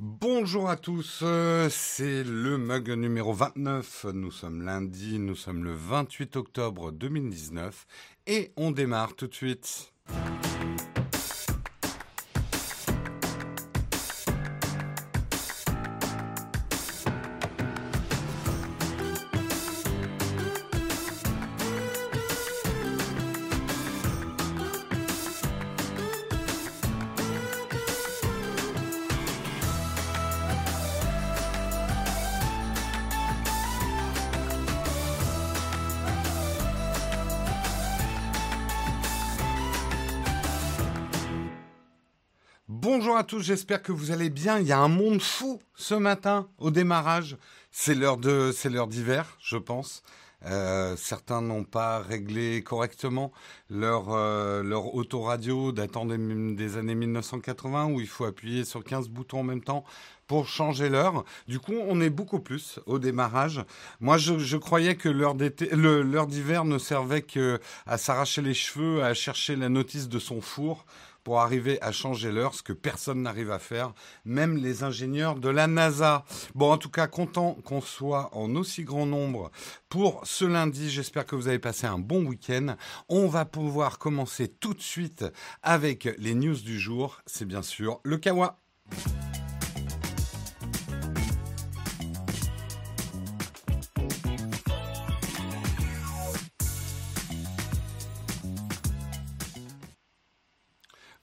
Bonjour à tous, euh, c'est le mug numéro 29. Nous sommes lundi, nous sommes le 28 octobre 2019 et on démarre tout de suite. Tous, j'espère que vous allez bien. Il y a un monde fou ce matin au démarrage. C'est l'heure de, c'est l'heure d'hiver, je pense. Euh, certains n'ont pas réglé correctement leur, euh, leur autoradio datant des, des, années 1980 où il faut appuyer sur 15 boutons en même temps pour changer l'heure. Du coup, on est beaucoup plus au démarrage. Moi, je, je croyais que l'heure d'hiver ne servait qu'à s'arracher les cheveux, à chercher la notice de son four pour arriver à changer l'heure, ce que personne n'arrive à faire, même les ingénieurs de la NASA. Bon, en tout cas, content qu'on soit en aussi grand nombre pour ce lundi. J'espère que vous avez passé un bon week-end. On va pouvoir commencer tout de suite avec les news du jour. C'est bien sûr le Kawa.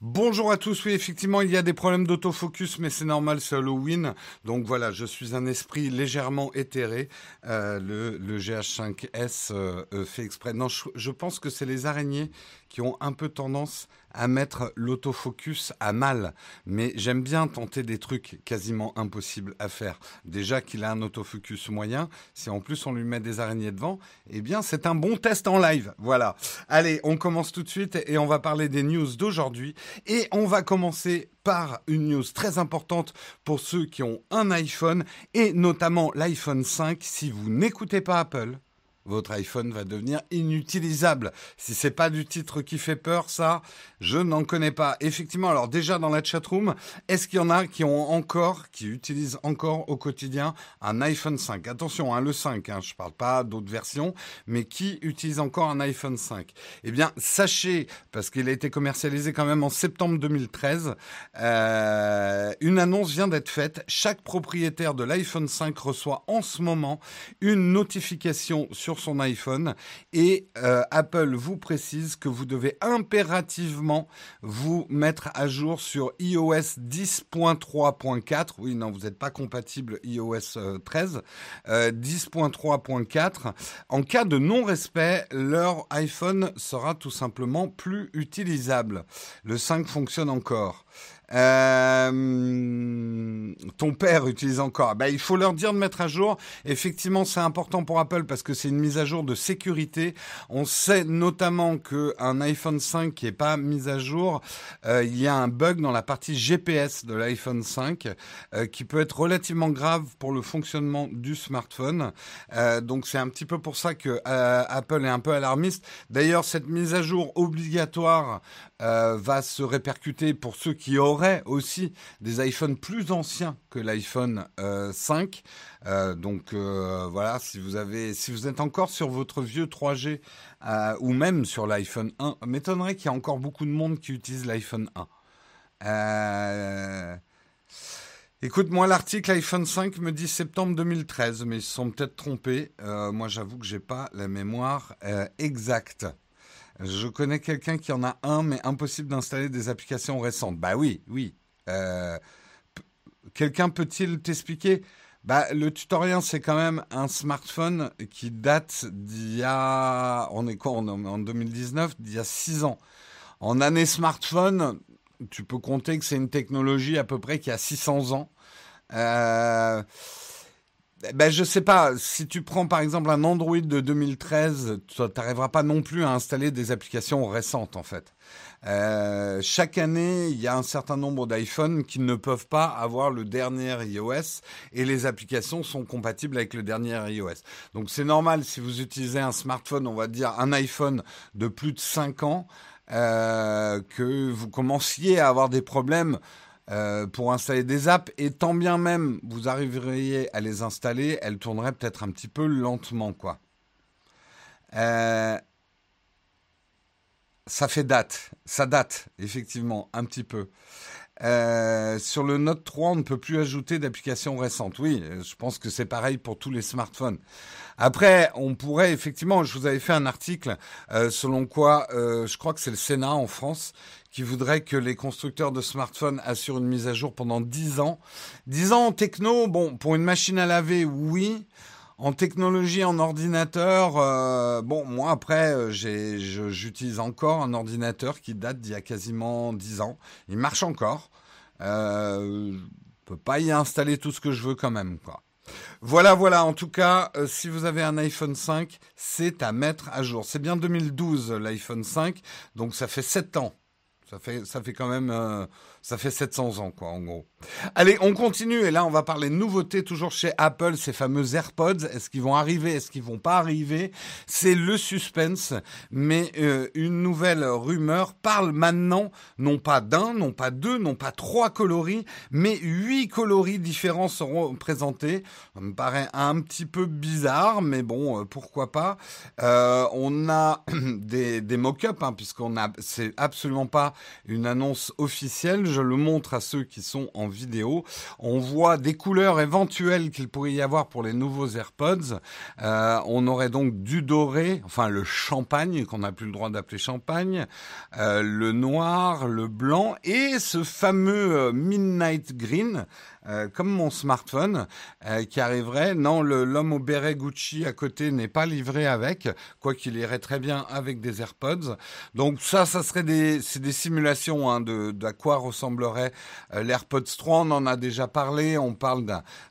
Bonjour à tous. Oui, effectivement, il y a des problèmes d'autofocus, mais c'est normal, c'est Halloween. Donc voilà, je suis un esprit légèrement éthéré. Euh, le, le, GH5S euh, fait exprès. Non, je pense que c'est les araignées qui ont un peu tendance à mettre l'autofocus à mal. Mais j'aime bien tenter des trucs quasiment impossibles à faire. Déjà qu'il a un autofocus moyen, si en plus on lui met des araignées devant, eh bien c'est un bon test en live. Voilà. Allez, on commence tout de suite et on va parler des news d'aujourd'hui. Et on va commencer par une news très importante pour ceux qui ont un iPhone et notamment l'iPhone 5. Si vous n'écoutez pas Apple, votre iPhone va devenir inutilisable. Si c'est pas du titre qui fait peur, ça, je n'en connais pas. Effectivement, alors déjà dans la chatroom, est-ce qu'il y en a qui ont encore, qui utilisent encore au quotidien un iPhone 5 Attention, hein, le 5, hein, je parle pas d'autres versions, mais qui utilise encore un iPhone 5 Eh bien, sachez, parce qu'il a été commercialisé quand même en septembre 2013, euh, une annonce vient d'être faite. Chaque propriétaire de l'iPhone 5 reçoit en ce moment une notification sur son iPhone et euh, Apple vous précise que vous devez impérativement vous mettre à jour sur iOS 10.3.4. Oui, non, vous n'êtes pas compatible iOS 13. Euh, 10.3.4. En cas de non-respect, leur iPhone sera tout simplement plus utilisable. Le 5 fonctionne encore. Euh, ton père utilise encore. Ben, il faut leur dire de mettre à jour. Effectivement, c'est important pour Apple parce que c'est une mise à jour de sécurité. On sait notamment que un iPhone 5 qui est pas mis à jour, euh, il y a un bug dans la partie GPS de l'iPhone 5 euh, qui peut être relativement grave pour le fonctionnement du smartphone. Donc c'est un petit peu pour ça que Apple est un peu alarmiste. D'ailleurs, cette mise à jour obligatoire euh, va se répercuter pour ceux qui auraient aussi des iPhones plus anciens que l'iPhone euh, 5. Euh, donc euh, voilà, si vous avez, si vous êtes encore sur votre vieux 3G ou même sur l'iPhone 1, m'étonnerait qu'il y ait encore beaucoup de monde qui utilise l'iPhone 1. Écoute, moi, l'article iPhone 5 me dit septembre 2013, mais ils se sont peut-être trompés. moi, j'avoue que j'ai pas la mémoire exacte. Je connais quelqu'un qui en a un, mais impossible d'installer des applications récentes. Bah oui, oui. Euh, quelqu'un peut-il t'expliquer? Bah, le tutoriel, c'est quand même un smartphone qui date d'il y a, on est quoi, en 2019, d'il y a 6 ans. En année smartphone, tu peux compter que c'est une technologie à peu près qui a 600 ans. Euh, ben, je sais pas. Si tu prends par exemple un Android de 2013, tu n'arriveras pas non plus à installer des applications récentes en fait. Euh, chaque année, il y a un certain nombre d'iPhones qui ne peuvent pas avoir le dernier iOS et les applications sont compatibles avec le dernier iOS. Donc c'est normal si vous utilisez un smartphone, on va dire un iPhone de plus de 5 ans, euh, que vous commenciez à avoir des problèmes euh, pour installer des apps et tant bien même vous arriveriez à les installer, elles tourneraient peut-être un petit peu lentement, quoi. Euh, ça fait date, ça date effectivement un petit peu. Euh, sur le Note 3, on ne peut plus ajouter d'applications récentes. Oui, je pense que c'est pareil pour tous les smartphones. Après, on pourrait effectivement, je vous avais fait un article euh, selon quoi, euh, je crois que c'est le Sénat en France qui voudrait que les constructeurs de smartphones assurent une mise à jour pendant 10 ans. 10 ans en techno, bon, pour une machine à laver, oui. En technologie, en ordinateur, euh, bon, moi après, j'utilise encore un ordinateur qui date d'il y a quasiment 10 ans. Il marche encore. Euh, je peux pas y installer tout ce que je veux quand même, quoi. Voilà, voilà. En tout cas, euh, si vous avez un iPhone 5, c'est à mettre à jour. C'est bien 2012 l'iPhone 5, donc ça fait 7 ans. Ça fait, ça fait quand même, euh, ça fait 700 ans, quoi, en gros. Allez, on continue. Et là, on va parler de nouveautés, toujours chez Apple, ces fameux AirPods. Est-ce qu'ils vont arriver Est-ce qu'ils vont pas arriver? C'est le suspense. Mais euh, une nouvelle rumeur parle maintenant, non pas d'un, non pas deux, non pas trois coloris, mais huit coloris différents seront présentés. Ça me paraît un petit peu bizarre, mais bon, euh, pourquoi pas. On a des, des mock-ups, hein, puisqu'on a, c'est absolument pas une annonce officielle je le montre à ceux qui sont en vidéo. On voit des couleurs éventuelles qu'il pourrait y avoir pour les nouveaux AirPods. Euh, on aurait donc du doré, enfin le champagne qu'on n'a plus le droit d'appeler champagne, euh, le noir, le blanc et ce fameux euh, Midnight Green euh, comme mon smartphone euh, qui arriverait. Non, l'homme au béret Gucci à côté n'est pas livré avec, quoi qu'il irait très bien avec des AirPods. Donc ça, ça serait des, des simulations hein, de d'à quoi ressemblerait euh, l'AirPods 3. On en a déjà parlé. On parle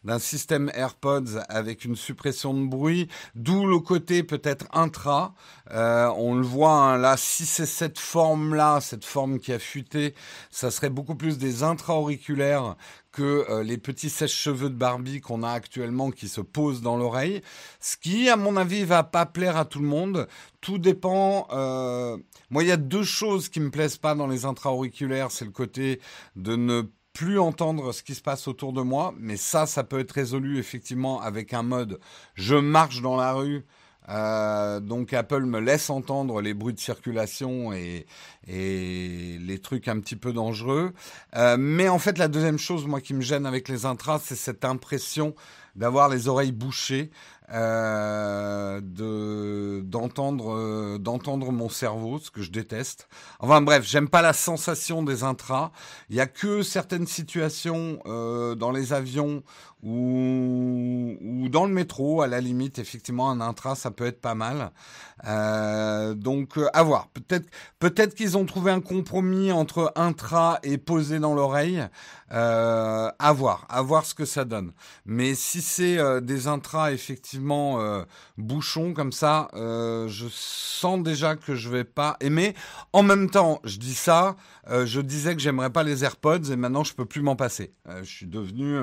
d'un système AirPods avec une suppression de bruit, d'où le côté peut-être intra. on le voit hein, là, si c'est cette forme là, cette forme qui a fuité, ça serait beaucoup plus des intra-auriculaires que euh, les petits sèche-cheveux de Barbie qu'on a actuellement qui se posent dans l'oreille. Ce qui, à mon avis, va pas plaire à tout le monde. Tout dépend. Euh... Moi, il y a deux choses qui me plaisent pas dans les intra-auriculaires. C'est le côté de ne plus entendre ce qui se passe autour de moi. Mais ça, ça peut être résolu effectivement avec un mode je marche dans la rue euh, donc Apple me laisse entendre les bruits de circulation et, et les trucs un petit peu dangereux. Euh, mais en fait, la deuxième chose, moi, qui me gêne avec les intras, c'est cette impression d'avoir les oreilles bouchées de d'entendre euh, d'entendre mon cerveau, ce que je déteste. Enfin bref, j'aime pas la sensation des intras. Il y a que certaines situations euh, dans les avions ou, dans le métro, à la limite, effectivement, un intra, ça peut être pas mal. Euh, donc, euh, à voir. Peut-être, peut-être qu'ils ont trouvé un compromis entre intra et posé dans l'oreille. Euh, à voir, à voir ce que ça donne. Mais si c'est euh, des intras effectivement euh, bouchons comme ça, je sens déjà que je vais pas aimer. En même temps, je dis ça, je disais que j'aimerais pas les AirPods et maintenant je peux plus m'en passer. je suis devenu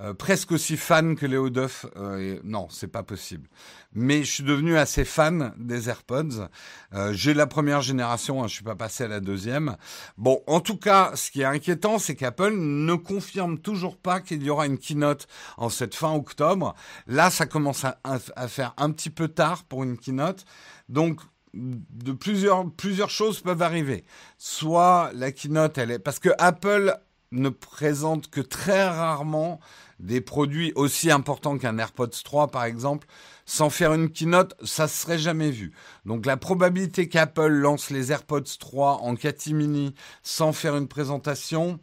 euh, presque aussi fan que Léo Duff. Euh, non, c'est pas possible. Mais je suis devenu assez fan des AirPods. Euh, j'ai la première génération, hein, je suis pas passé à la deuxième. Bon, en tout cas, ce qui est inquiétant, c'est qu'Apple ne confirme toujours pas qu'il y aura une keynote en cette fin octobre. Là, ça commence à, à faire un petit peu tard pour une keynote. Donc, de plusieurs plusieurs choses peuvent arriver. Soit la keynote, elle est parce que Apple ne présente que très rarement des produits aussi importants qu'un AirPods 3 par exemple, sans faire une keynote, ça serait jamais vu. Donc la probabilité qu'Apple lance les AirPods 3 en catimini sans faire une présentation,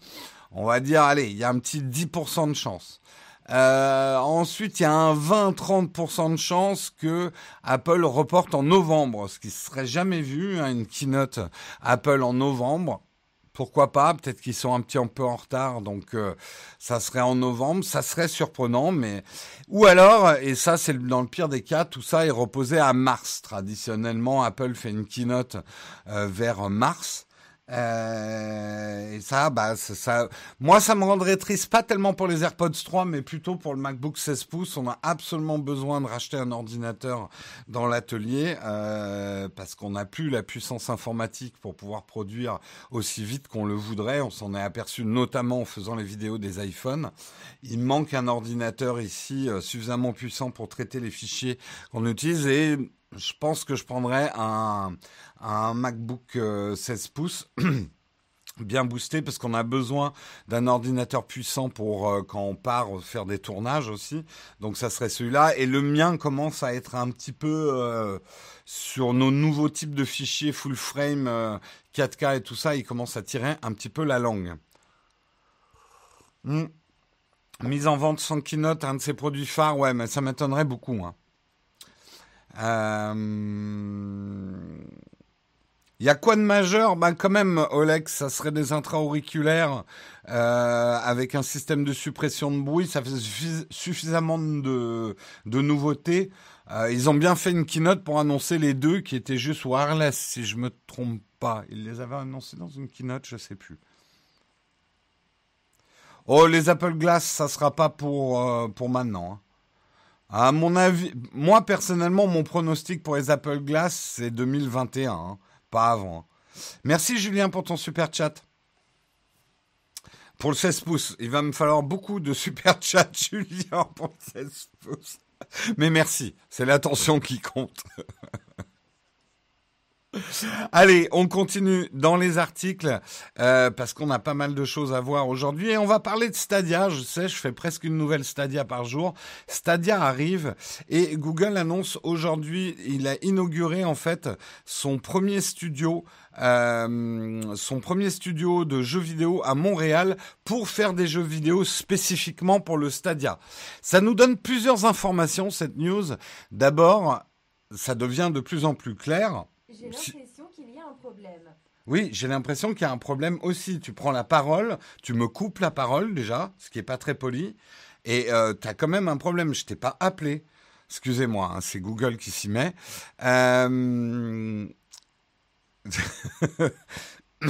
on va dire, allez, il y a un petit 10% de chance. Euh, ensuite, il y a un 20-30% de chance que Apple reporte en novembre, ce qui serait jamais vu, hein, une keynote Apple en novembre pourquoi pas Peut-être qu'ils sont un petit peu en retard, donc euh, ça serait en novembre, ça serait surprenant, mais ou alors, et ça c'est dans le pire des cas, tout ça est reposé à mars. Traditionnellement, Apple fait une keynote euh, vers mars. Euh, et ça, bah, ça, moi, ça me rendrait triste, pas tellement pour les AirPods 3, mais plutôt pour le MacBook 16 pouces. On a absolument besoin de racheter un ordinateur dans l'atelier euh, parce qu'on n'a plus la puissance informatique pour pouvoir produire aussi vite qu'on le voudrait. On s'en est aperçu notamment en faisant les vidéos des iPhones. Il manque un ordinateur ici euh, suffisamment puissant pour traiter les fichiers qu'on utilise et je pense que je prendrais un, MacBook 16 euh, pouces. bien boosté parce qu'on a besoin d'un ordinateur puissant pour euh, quand on part faire des tournages aussi. Donc ça serait celui-là. Et le mien commence à être un petit peu euh, sur nos nouveaux types de fichiers full frame 4K et tout ça. Il commence à tirer un petit peu la langue. Hmm. Mise en vente sans keynote, un de ses produits phares, ouais, mais ça m'étonnerait beaucoup. Hein. Il y a quoi de majeur? Ben quand même, Olex, ça serait des intra-auriculaires euh, avec un système de suppression de bruit. Ça fait suffisamment de, de nouveautés. Euh, ils ont bien fait une keynote pour annoncer les deux qui étaient juste wireless, si je me trompe pas. Ils les avaient annoncés dans une keynote, je sais plus. Oh, les Apple Glass, ça sera pas pour, euh, pour maintenant. Hein. À mon avis, moi personnellement, mon pronostic pour les Apple Glass, c'est 2021. Hein pas avant. Merci Julien pour ton super chat. Pour le 16 pouces, il va me falloir beaucoup de super chat, Julien, pour le 16 pouces. Mais merci, c'est l'attention qui compte. Allez, on continue dans les articles euh, parce qu'on a pas mal de choses à voir aujourd'hui et on va parler de Stadia. Je sais, je fais presque une nouvelle Stadia par jour. Stadia arrive et Google annonce aujourd'hui, il a inauguré en fait son premier studio, euh, son premier studio de jeux vidéo à Montréal pour faire des jeux vidéo spécifiquement pour le Stadia. Ça nous donne plusieurs informations cette news. D'abord, ça devient de plus en plus clair j'ai l'impression qu'il y a un problème. Oui, j'ai l'impression qu'il y a un problème aussi. Tu prends la parole, tu me coupes la parole déjà, ce qui n'est pas très poli, et euh, tu as quand même un problème. Je t'ai pas appelé. Excusez-moi, hein, c'est Google qui s'y met. Euh,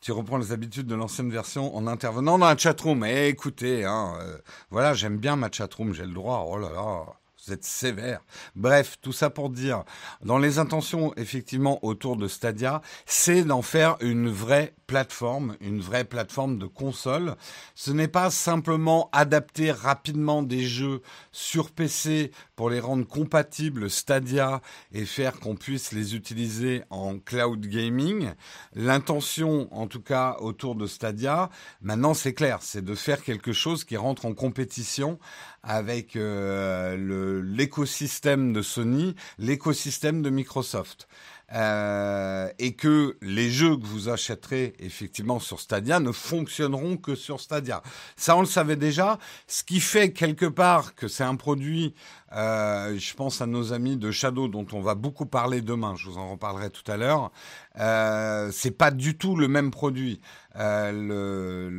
tu reprends les habitudes de l'ancienne version en intervenant dans la chatroom. Eh, écoutez, hein, euh, voilà, j'aime bien ma chatroom, j'ai le droit. Oh là là vous êtes sévère. Bref, tout ça pour dire, dans les intentions effectivement autour de Stadia, c'est d'en faire une vraie plateforme, une vraie plateforme de console. Ce n'est pas simplement adapter rapidement des jeux sur PC pour les rendre compatibles Stadia et faire qu'on puisse les utiliser en cloud gaming. L'intention, en tout cas, autour de Stadia, maintenant c'est clair, c'est de faire quelque chose qui rentre en compétition avec euh, l'écosystème de Sony, l'écosystème de Microsoft. Euh, et que les jeux que vous achèterez effectivement sur Stadia ne fonctionneront que sur Stadia. Ça, on le savait déjà. Ce qui fait quelque part que c'est un produit, euh, je pense à nos amis de Shadow dont on va beaucoup parler demain. Je vous en reparlerai tout à l'heure. Euh, c'est pas du tout le même produit. Euh,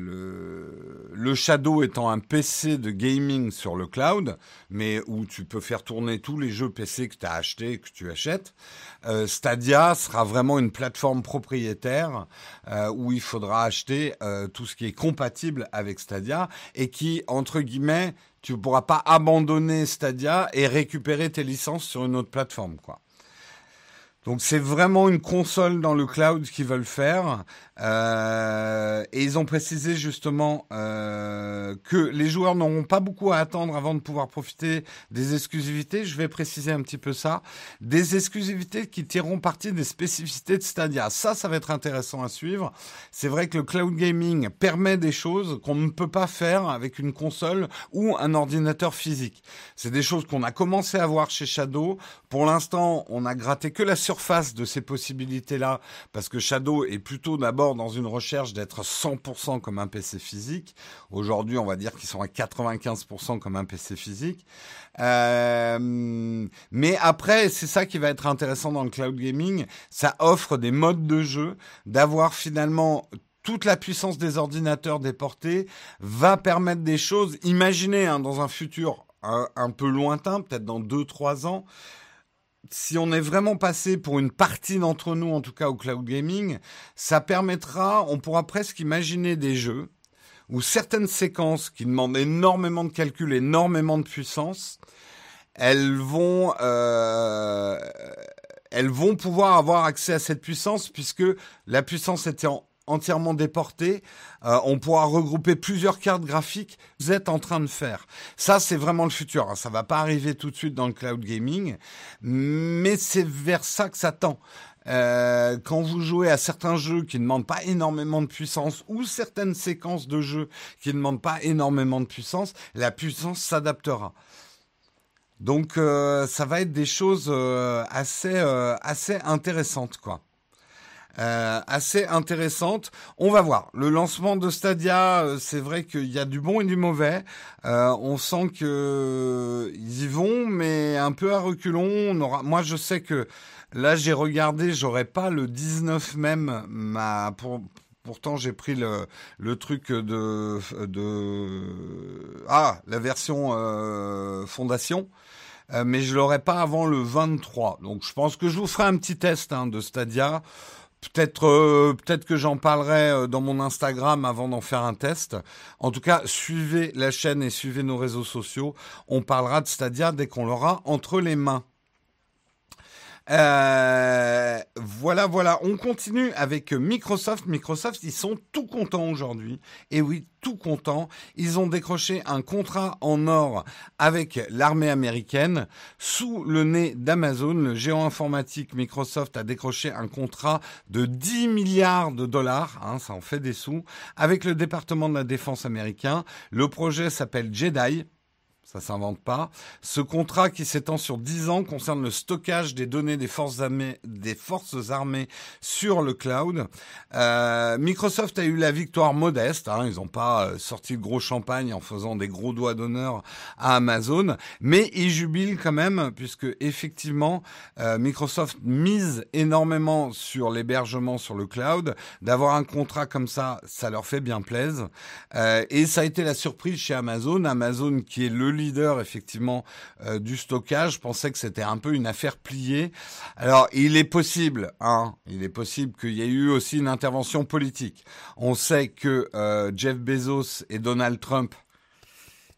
le, Shadow étant un PC de gaming sur le cloud, mais où tu peux faire tourner tous les jeux PC que tu as achetés, que tu achètes. Euh, Stadia sera vraiment une plateforme propriétaire euh, où il faudra acheter tout ce qui est compatible avec Stadia et qui, entre guillemets, tu ne pourras pas abandonner Stadia et récupérer tes licences sur une autre plateforme, quoi. Donc c'est vraiment une console dans le cloud qu'ils veulent faire. Euh, et ils ont précisé justement euh, que les joueurs n'auront pas beaucoup à attendre avant de pouvoir profiter des exclusivités. Je vais préciser un petit peu ça. Des exclusivités qui tireront parti des spécificités de Stadia. Ça, ça va être intéressant à suivre. C'est vrai que le cloud gaming permet des choses qu'on ne peut pas faire avec une console ou un ordinateur physique. C'est des choses qu'on a commencé à voir chez Shadow. Pour l'instant, on a gratté que la surface de ces possibilités-là parce que Shadow est plutôt d'abord dans une recherche d'être 100% comme un PC physique. Aujourd'hui, on va dire qu'ils sont à 95% comme un PC physique. Euh, mais après, c'est ça qui va être intéressant dans le cloud gaming. Ça offre des modes de jeu, d'avoir finalement toute la puissance des ordinateurs déportés, va permettre des choses. Imaginez hein, dans un futur un, un peu lointain, peut-être dans 2-3 ans, si on est vraiment passé pour une partie d'entre nous, en tout cas au cloud gaming, ça permettra, on pourra presque imaginer des jeux où certaines séquences qui demandent énormément de calcul, énormément de puissance, elles vont, euh, elles vont pouvoir avoir accès à cette puissance puisque la puissance était entièrement déportée. Euh, on pourra regrouper plusieurs cartes graphiques. Vous êtes en train de faire. Ça, c'est vraiment le futur. Hein. Ça va pas arriver tout de suite dans le cloud gaming, mais c'est vers ça que ça tend. Euh, quand vous jouez à certains jeux qui ne demandent pas énormément de puissance ou certaines séquences de jeux qui ne demandent pas énormément de puissance, la puissance s'adaptera. Donc euh, ça va être des choses euh, assez assez intéressantes quoi. Assez intéressantes. On va voir. Le lancement de Stadia, c'est vrai qu'il y a du bon et du mauvais. on sent que ils y vont, mais un peu à reculons. On aura... Moi, je sais que Là, j'ai regardé, j'aurais pas le 19 même. Ma, pourtant, j'ai pris le, le truc de, de ah la version euh, fondation. Euh, mais je l'aurai pas avant le 23. Donc je pense que je vous ferai un petit test hein, de Stadia. Peut-être euh, peut-être que j'en parlerai dans mon Instagram avant d'en faire un test. En tout cas, suivez la chaîne et suivez nos réseaux sociaux. On parlera de Stadia dès qu'on l'aura entre les mains. Euh, voilà, voilà. On continue avec Microsoft. Microsoft, ils sont tout contents aujourd'hui. Et oui, tout contents. Ils ont décroché un contrat en or avec l'armée américaine sous le nez d'Amazon. Le géant informatique Microsoft a décroché un contrat de 10 milliards de dollars. Hein, ça en fait des sous. Avec le département de la défense américain. Le projet s'appelle Jedi ça s'invente pas. Ce contrat qui s'étend sur 10 ans concerne le stockage des données des forces armées, des forces armées sur le cloud. Euh, Microsoft a eu la victoire modeste. Hein, ils n'ont pas euh, sorti le gros champagne en faisant des gros doigts d'honneur à Amazon, mais ils jubilent quand même puisque effectivement euh, Microsoft mise énormément sur l'hébergement sur le cloud. D'avoir un contrat comme ça, ça leur fait bien plaisir. Euh, et ça a été la surprise chez Amazon. Amazon qui est le leader effectivement euh, du stockage pensait que c'était un peu une affaire pliée. Alors il est possible, hein, il est possible qu'il y ait eu aussi une intervention politique. On sait que euh, Jeff Bezos et Donald Trump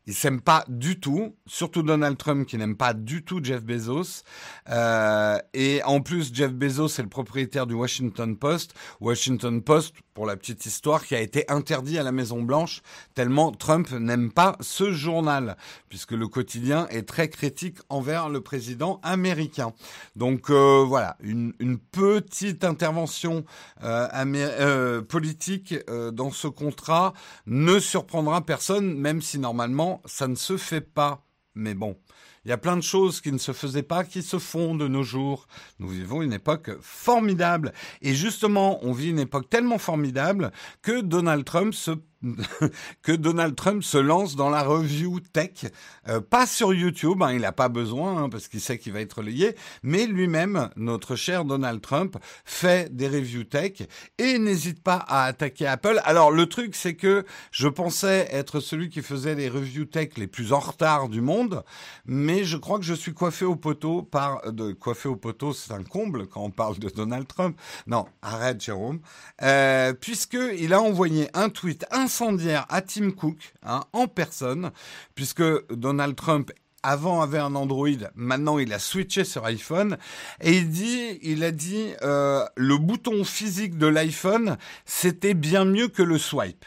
ils s'aiment pas du tout, surtout Donald Trump qui n'aime pas du tout Jeff Bezos. Euh, et en plus, Jeff Bezos est le propriétaire du Washington Post. Washington Post, pour la petite histoire, qui a été interdit à la Maison Blanche tellement Trump n'aime pas ce journal, puisque le quotidien est très critique envers le président américain. Donc euh, voilà, une, petite intervention euh, euh politique dans ce contrat ne surprendra personne, même si normalement ça ne se fait pas. Mais bon, il y a plein de choses qui ne se faisaient pas, qui se font de nos jours. Nous vivons une époque formidable. Et justement, on vit une époque tellement formidable que Donald Trump se que Donald Trump se lance dans la review tech, euh, pas sur YouTube, hein, il n'a pas besoin hein, parce qu'il sait qu'il va être lié, mais lui-même, notre cher Donald Trump, fait des reviews tech et n'hésite pas à attaquer Apple. Alors le truc, c'est que je pensais être celui qui faisait les reviews tech les plus en retard du monde, mais je crois que je suis coiffé au poteau par de coiffé au poteau, c'est un comble quand on parle de Donald Trump. Non, arrête Jérôme, euh, puisque il a envoyé un tweet un incendiaire à Tim Cook, hein, en personne, puisque Donald Trump avant avait un Android, maintenant il a switché sur iPhone et il dit, il a dit, euh, le bouton physique de l'iPhone, c'était bien mieux que le swipe.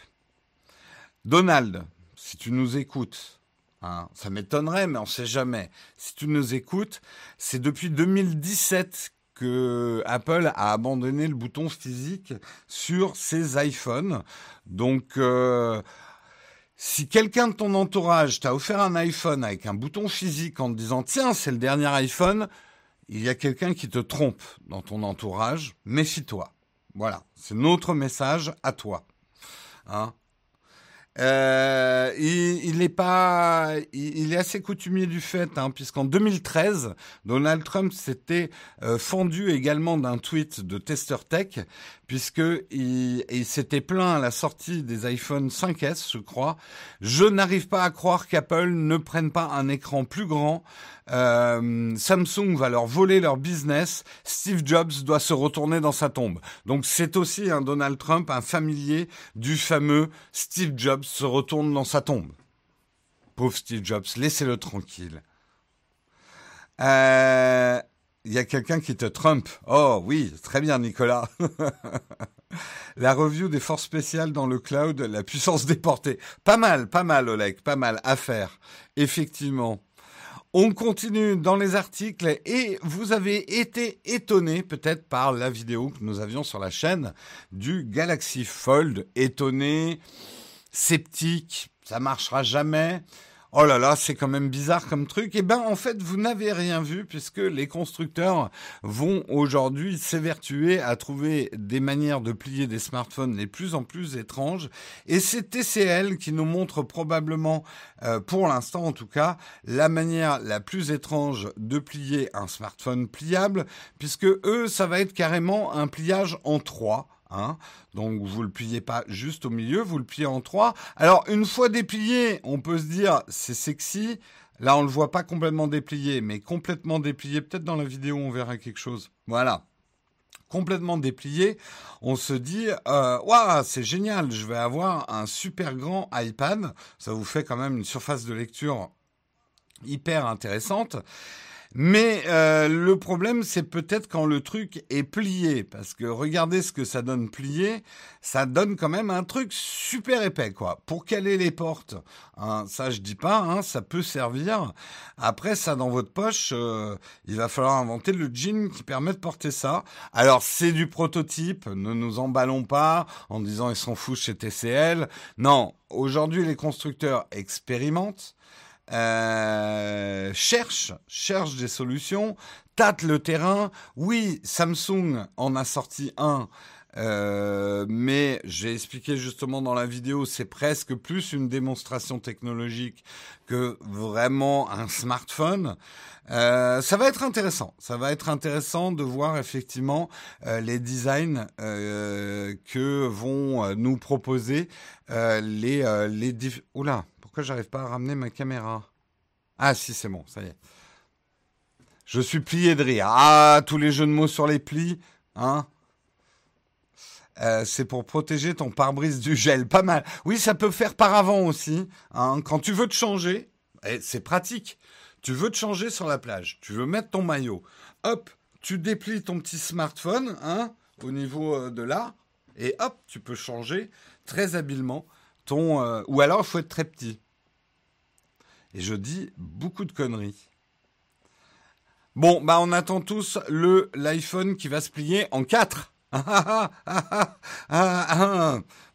Donald, si tu nous écoutes, hein, ça m'étonnerait, mais on sait jamais. Si tu nous écoutes, c'est depuis 2017 que Apple a abandonné le bouton physique sur ses iPhones. Donc, euh, si quelqu'un de ton entourage t'a offert un iPhone avec un bouton physique en te disant tiens c'est le dernier iPhone, il y a quelqu'un qui te trompe dans ton entourage, méfie-toi. Voilà, c'est notre message à toi. Hein euh, il, est pas, il, est assez coutumier du fait, hein, puisqu'en 2013, Donald Trump s'était euh, fendu également d'un tweet de Tester Tech, puisque il, s'était plaint à la sortie des iPhone 5S, je crois. Je n'arrive pas à croire qu'Apple ne prenne pas un écran plus grand euh, Samsung va leur voler leur business, Steve Jobs doit se retourner dans sa tombe. Donc c'est aussi un Donald Trump, un familier du fameux Steve Jobs se retourne dans sa tombe. Pauvre Steve Jobs, laissez-le tranquille. Euh, il y a quelqu'un qui te trumpe. Oh oui, très bien Nicolas. la review des forces spéciales dans le cloud, la puissance déportée. Pas mal, pas mal Oleg, pas mal à faire. Effectivement. On continue dans les articles et vous avez été étonné peut-être par la vidéo que nous avions sur la chaîne du Galaxy Fold. Étonné, sceptique, ça marchera jamais. Oh là là, c'est quand même bizarre comme truc. Eh ben, en fait, vous n'avez rien vu puisque les constructeurs vont aujourd'hui s'évertuer à trouver des manières de plier des smartphones les plus en plus étranges. Et c'est TCL qui nous montre probablement, euh, pour l'instant en tout cas, la manière la plus étrange de plier un smartphone pliable puisque eux, ça va être carrément un pliage en trois. Hein. Donc vous le pliez pas juste au milieu, vous le pliez en trois. Alors une fois déplié, on peut se dire c'est sexy. Là on le voit pas complètement déplié, mais complètement déplié. Peut-être dans la vidéo on verra quelque chose. Voilà complètement déplié, on se dit waouh c'est génial, je vais avoir un super grand iPad. Ça vous fait quand même une surface de lecture hyper intéressante. Mais euh, le problème, c'est peut-être quand le truc est plié, parce que regardez ce que ça donne plié, ça donne quand même un truc super épais, quoi. Pour caler les portes, hein, ça je dis pas, hein, ça peut servir. Après, ça dans votre poche, euh, il va falloir inventer le jean qui permet de porter ça. Alors c'est du prototype, ne nous emballons pas en disant ils s'en foutent chez TCL. Non, aujourd'hui les constructeurs expérimentent euh, cherche, cherche des solutions, tâte le terrain. Oui, Samsung en a sorti un. Euh, mais j'ai expliqué justement dans la vidéo, c'est presque plus une démonstration technologique que vraiment un smartphone. Euh, ça va être intéressant. Ça va être intéressant de voir effectivement euh, les designs que vont nous proposer les les Oula, pourquoi j'arrive pas à ramener ma caméra Ah si, c'est bon, ça y est. Je suis plié de rire. Ah, tous les jeux de mots sur les plis, hein euh, c'est pour protéger ton pare-brise du gel. Pas mal. Oui, ça peut faire par avant aussi. Hein. Quand tu veux te changer, c'est pratique. Tu veux te changer sur la plage. Tu veux mettre ton maillot. Hop, tu déplies ton petit smartphone hein, au niveau euh, de là. Et hop, tu peux changer très habilement ton... Euh, ou alors, il faut être très petit. Et je dis beaucoup de conneries. Bon, bah on attend tous le l'iPhone qui va se plier en quatre.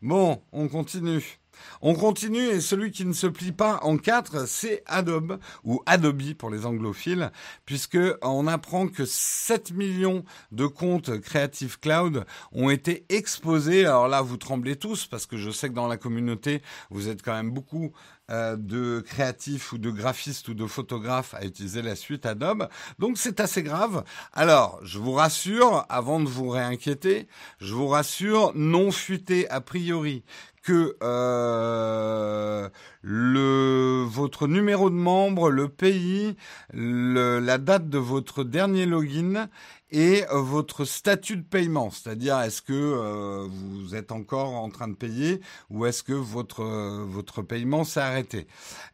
bon, on continue. On continue et celui qui ne se plie pas en quatre, c'est Adobe ou Adobe pour les anglophiles, puisque on apprend que 7 millions de comptes Creative Cloud ont été exposés. Alors là, vous tremblez tous parce que je sais que dans la communauté, vous êtes quand même beaucoup euh, de créatifs ou de graphistes ou de photographes à utiliser la suite Adobe. Donc c'est assez grave. Alors, je vous rassure, avant de vous réinquiéter, je vous rassure, non fuité a priori que euh, le votre numéro de membre, le pays, la date de votre dernier login et euh, votre statut de paiement, c'est-à-dire est-ce que euh, vous êtes encore en train de payer ou est-ce que votre euh, votre paiement s'est arrêté?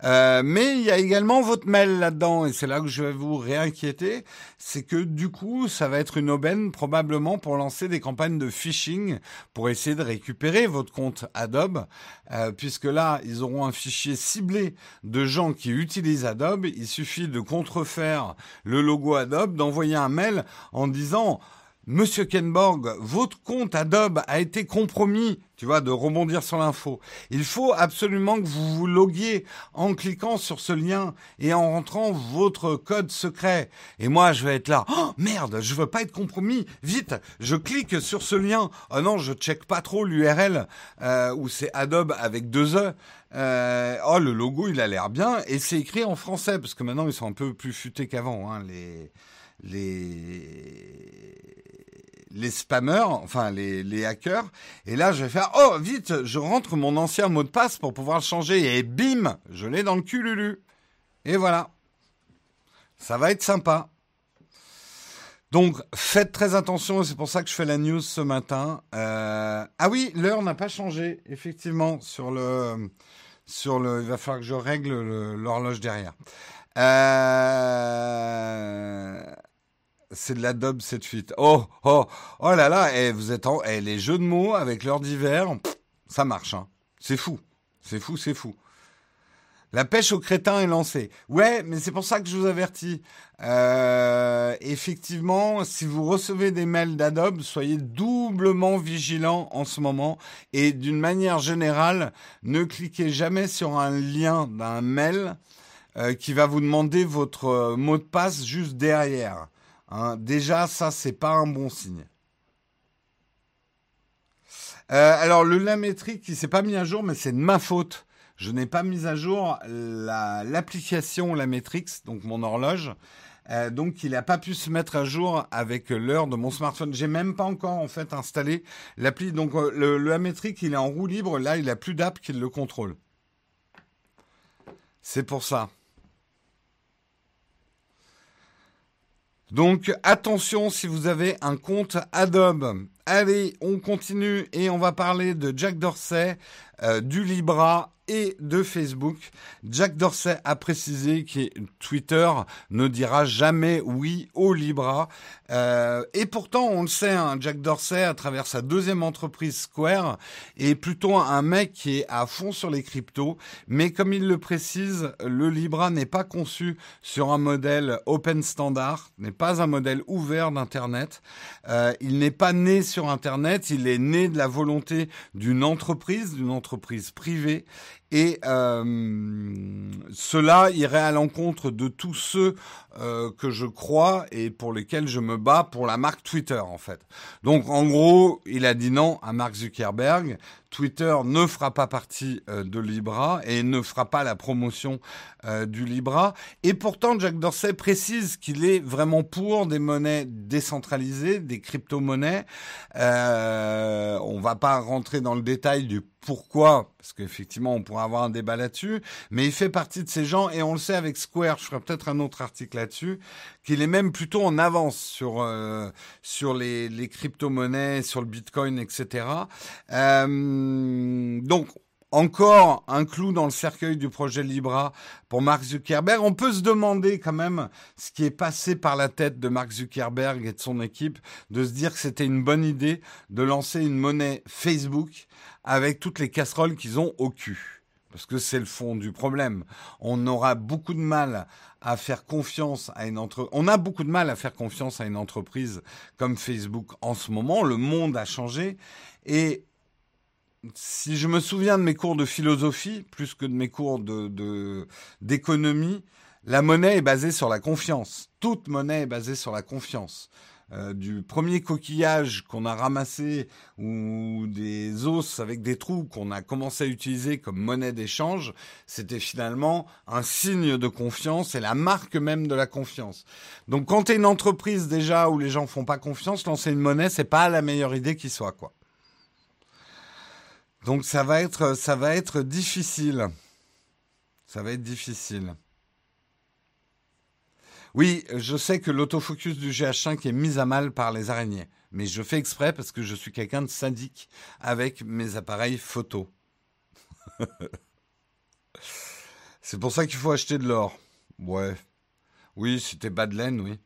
mais il y a également votre mail là-dedans et c'est là que je vais vous réinquiéter, c'est que du coup ça va être une aubaine probablement pour lancer des campagnes de phishing pour essayer de récupérer votre compte Adobe, puisque là ils auront un fichier ciblé de gens qui utilisent Adobe, il suffit de contrefaire le logo Adobe, d'envoyer un mail en disant Monsieur Kenborg, votre compte Adobe a été compromis, tu vois, de rebondir sur l'info. Il faut absolument que vous vous loguiez en cliquant sur ce lien et en rentrant votre code secret. Et moi, je vais être là. Oh, merde, je veux pas être compromis. Vite, je clique sur ce lien. Oh non, je check pas trop l'URL euh, où c'est Adobe avec deux e. Euh, oh, le logo, il a l'air bien et c'est écrit en français parce que maintenant ils sont un peu plus futés qu'avant, hein, les les enfin les, les hackers. Et là, je vais faire oh vite, je rentre mon ancien mot de passe pour pouvoir le changer et bim, je l'ai dans le cul Lulu. Et voilà. Ça va être sympa. Donc, faites très attention, c'est pour ça que je fais la news ce matin. Euh, ah oui, l'heure n'a pas changé, effectivement, sur le, sur le. Il va falloir que je règle l'horloge derrière. Euh, c'est de l'Adobe cette fuite. Oh, oh, oh là là, et eh, vous êtes en, et eh, les jeux de mots avec l'heure d'hiver, ça marche. Hein. C'est fou, c'est fou, c'est fou. La pêche aux crétins est lancée. Ouais, mais c'est pour ça que je vous avertis. Euh, effectivement, si vous recevez des mails d'Adobe, soyez doublement vigilants en ce moment. Et d'une manière générale, ne cliquez jamais sur un lien d'un mail euh, qui va vous demander votre euh, mot de passe juste derrière. Hein. Déjà, ça, c'est pas un bon signe. alors, le la métrique, qui s'est pas mis à jour, mais c'est de ma faute je n'ai pas mis à jour l'application la, donc mon horloge. Euh, donc il n'a pas pu se mettre à jour avec l'heure de mon smartphone. J'ai même pas encore installé l'appli. Donc euh, le, le il est en roue libre. Là il a plus d'app qui le contrôle. C'est pour ça. Donc attention si vous avez un compte Adobe. Allez, on continue et on va parler de Jack Dorsey, euh, du Libra et de Facebook. Jack Dorsey a précisé que Twitter ne dira jamais oui au Libra. Euh, et pourtant, on le sait, hein, Jack Dorsey, à travers sa deuxième entreprise Square, est plutôt un mec qui est à fond sur les cryptos. Mais comme il le précise, le Libra n'est pas conçu sur un modèle open standard, n'est pas un modèle ouvert d'Internet. Euh, il n'est pas né sur Internet, il est né de la volonté d'une entreprise, d'une entreprise privée. Et euh, cela irait à l'encontre de tous ceux euh, que je crois et pour lesquels je me bats pour la marque Twitter en fait. Donc en gros, il a dit non à Mark Zuckerberg. Twitter ne fera pas partie euh, de Libra et ne fera pas la promotion euh, du Libra. Et pourtant, Jack Dorsey précise qu'il est vraiment pour des monnaies décentralisées, des crypto-monnaies. Euh, on va pas rentrer dans le détail du pourquoi, parce qu'effectivement, on pourrait avoir un débat là-dessus, mais il fait partie de ces gens, et on le sait avec Square, je ferai peut-être un autre article là-dessus, qu'il est même plutôt en avance sur euh, sur les, les crypto-monnaies, sur le Bitcoin, etc. Euh, donc encore un clou dans le cercueil du projet Libra pour Mark Zuckerberg. On peut se demander quand même ce qui est passé par la tête de Mark Zuckerberg et de son équipe, de se dire que c'était une bonne idée de lancer une monnaie Facebook avec toutes les casseroles qu'ils ont au cul. Parce que c'est le fond du problème. On aura beaucoup de mal à faire confiance à une entreprise. On a beaucoup de mal à faire confiance à une entreprise comme Facebook en ce moment. Le monde a changé. Et si je me souviens de mes cours de philosophie, plus que de mes cours de, d'économie, la monnaie est basée sur la confiance. Toute monnaie est basée sur la confiance. Euh, du premier coquillage qu'on a ramassé ou des os avec des trous qu'on a commencé à utiliser comme monnaie d'échange, c'était finalement un signe de confiance et la marque même de la confiance. Donc quand tu es une entreprise déjà où les gens font pas confiance, lancer une monnaie, c'est pas la meilleure idée qui soit quoi. Donc ça va être ça va être difficile. Ça va être difficile. Oui, je sais que l'autofocus du GH5 est mis à mal par les araignées, mais je fais exprès parce que je suis quelqu'un de syndic avec mes appareils photo. C'est pour ça qu'il faut acheter de l'or. Ouais. Oui, c'était bas oui.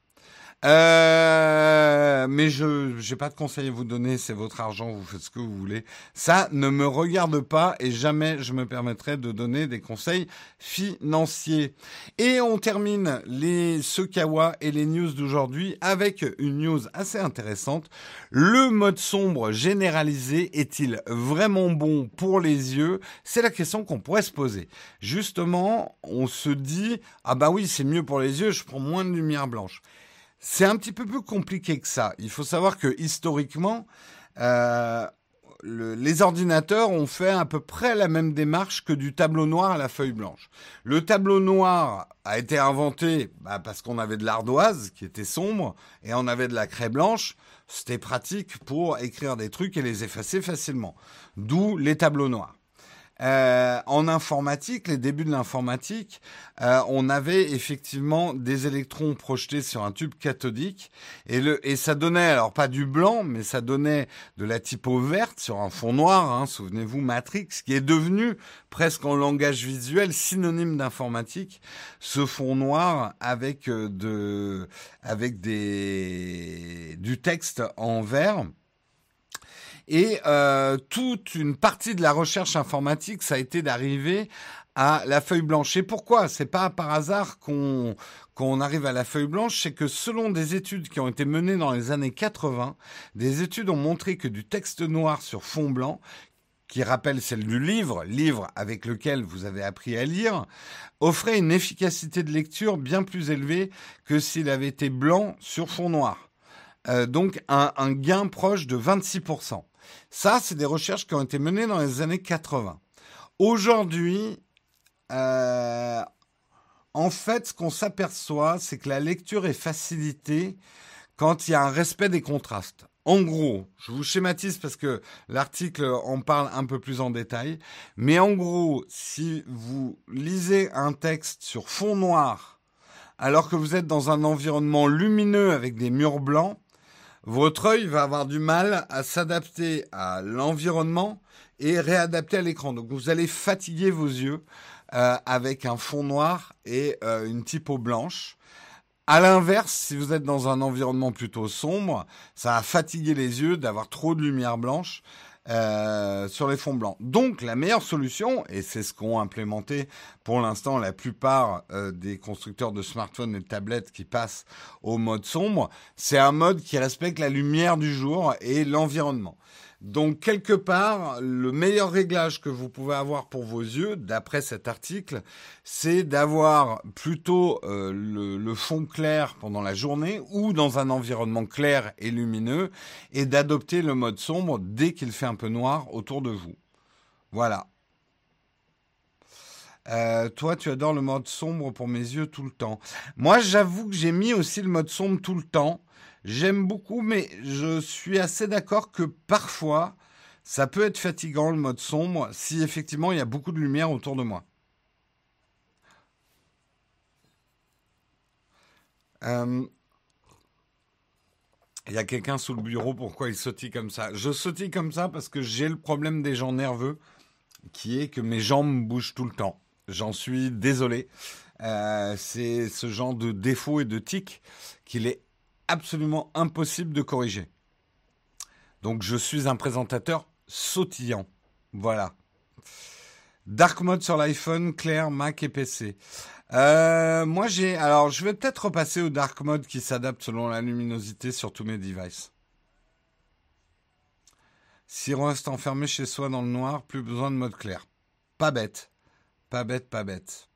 Euh, mais je n'ai pas de conseils à vous donner, c'est votre argent, vous faites ce que vous voulez. Ça ne me regarde pas et jamais je me permettrai de donner des conseils financiers. Et on termine les Sekawa et les news d'aujourd'hui avec une news assez intéressante. Le mode sombre généralisé est-il vraiment bon pour les yeux? C'est la question qu'on pourrait se poser. Justement, on se dit, ah bah oui, c'est mieux pour les yeux, je prends moins de lumière blanche. C'est un petit peu plus compliqué que ça. Il faut savoir que historiquement, euh, les ordinateurs ont fait à peu près la même démarche que du tableau noir à la feuille blanche. Le tableau noir a été inventé bah, parce qu'on avait de l'ardoise qui était sombre et on avait de la craie blanche. C'était pratique pour écrire des trucs et les effacer facilement. D'où les tableaux noirs. Euh, en informatique, les débuts de l'informatique, euh, on avait effectivement des électrons projetés sur un tube cathodique et, le, et ça donnait, alors pas du blanc, mais ça donnait de la typo verte sur un fond noir, hein, souvenez-vous Matrix, qui est devenu presque en langage visuel synonyme d'informatique, ce fond noir avec, euh, de, avec des, du texte en vert. Et euh, toute une partie de la recherche informatique, ça a été d'arriver à la feuille blanche. Et pourquoi? C'est pas par hasard qu'on qu'on arrive à la feuille blanche, c'est que selon des études qui ont été menées dans les années 80, des études ont montré que du texte noir sur fond blanc, qui rappelle celle du livre, livre avec lequel vous avez appris à lire, offrait une efficacité de lecture bien plus élevée que s'il avait été blanc sur fond noir. Euh, donc un, un gain proche de 26%. Ça, c'est des recherches qui ont été menées dans les années 80. Aujourd'hui, euh, en fait, ce qu'on s'aperçoit, c'est que la lecture est facilitée quand il y a un respect des contrastes. En gros, je vous schématise parce que l'article en parle un peu plus en détail, mais en gros, si vous lisez un texte sur fond noir, alors que vous êtes dans un environnement lumineux avec des murs blancs, votre œil va avoir du mal à s'adapter à l'environnement et réadapter à l'écran. Donc vous allez fatiguer vos yeux euh, avec un fond noir et euh, une typo blanche. À l'inverse, si vous êtes dans un environnement plutôt sombre, ça va fatiguer les yeux d'avoir trop de lumière blanche. Euh, sur les fonds blancs. Donc la meilleure solution, et c'est ce qu'ont implémenté pour l'instant la plupart euh, des constructeurs de smartphones et de tablettes qui passent au mode sombre, c'est un mode qui respecte la lumière du jour et l'environnement. Donc quelque part, le meilleur réglage que vous pouvez avoir pour vos yeux, d'après cet article, c'est d'avoir plutôt euh, le, fond clair pendant la journée ou dans un environnement clair et lumineux et d'adopter le mode sombre dès qu'il fait un peu noir autour de vous. Voilà. Euh, toi, tu adores le mode sombre pour mes yeux tout le temps. Moi, j'avoue que j'ai mis aussi le mode sombre tout le temps J'aime beaucoup, mais je suis assez d'accord que parfois, ça peut être fatigant le mode sombre si effectivement il y a beaucoup de lumière autour de moi. Euh, il y a quelqu'un sous le bureau, pourquoi il sautille comme ça? Je sautille comme ça parce que j'ai le problème des gens nerveux, qui est que mes jambes bougent tout le temps. J'en suis désolé. Euh, c'est ce genre de défaut et de tic qu'il est absolument impossible de corriger. Donc je suis un présentateur sautillant. Voilà. Dark mode sur l'iPhone, clair, Mac et PC. Euh, moi j'ai, alors je vais peut-être repasser au dark mode qui s'adapte selon la luminosité sur tous mes devices. Si on reste enfermé chez soi dans le noir, plus besoin de mode clair. Pas bête, pas bête, pas bête.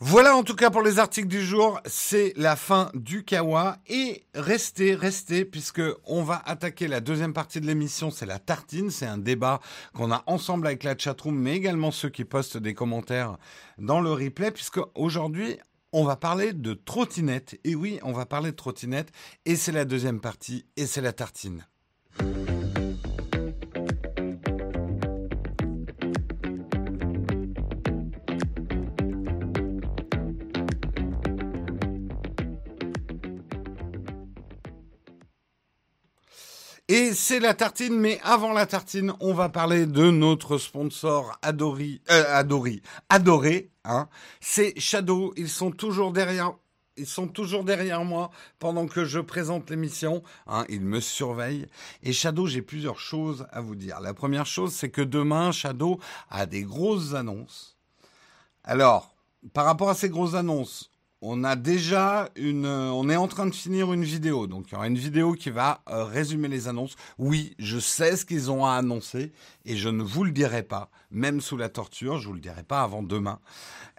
Voilà en tout cas pour les articles du jour, c'est la fin du Kawa. Et restez, restez puisque on va attaquer la deuxième partie de l'émission, c'est la tartine, c'est un débat qu'on a ensemble avec la chatroom mais également ceux qui postent des commentaires dans le replay puisque aujourd'hui on va parler de trottinette. Et oui, on va parler de trottinette. Et c'est la deuxième partie. Et c'est la tartine. Et c'est la tartine, mais avant la tartine, on va parler de notre sponsor adori, euh, adori, adoré, hein. C'est Shadow. Ils sont toujours derrière, ils sont toujours derrière moi pendant que je présente l'émission. Hein, ils me surveillent. Et Shadow, j'ai plusieurs choses à vous dire. La première chose, c'est que demain, Shadow a des grosses annonces. Alors, par rapport à ces grosses annonces, on a déjà une, euh, on est en train de finir une vidéo, donc il y aura une vidéo qui va euh, résumer les annonces. Oui, je sais ce qu'ils ont à annoncer et je ne vous le dirai pas, même sous la torture, je vous le dirai pas avant demain.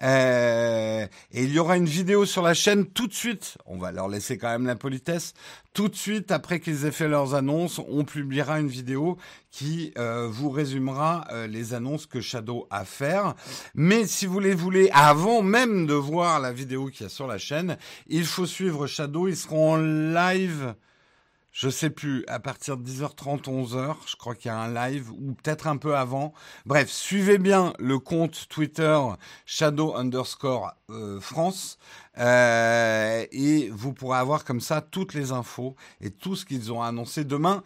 Euh, et il y aura une vidéo sur la chaîne tout de suite. On va leur laisser quand même la politesse. Tout de suite après qu'ils aient fait leurs annonces, on publiera une vidéo qui euh, vous résumera euh, les annonces que Shadow a faire. Mais si vous les voulez, avant même de voir la vidéo qu'il y a sur la chaîne, il faut suivre Shadow. Ils seront en live je sais plus, à partir de 10h30, 11h, je crois qu'il y a un live, ou peut-être un peu avant. Bref, suivez bien le compte Twitter Shadow underscore euh, France, euh, et vous pourrez avoir comme ça toutes les infos et tout ce qu'ils ont annoncé demain.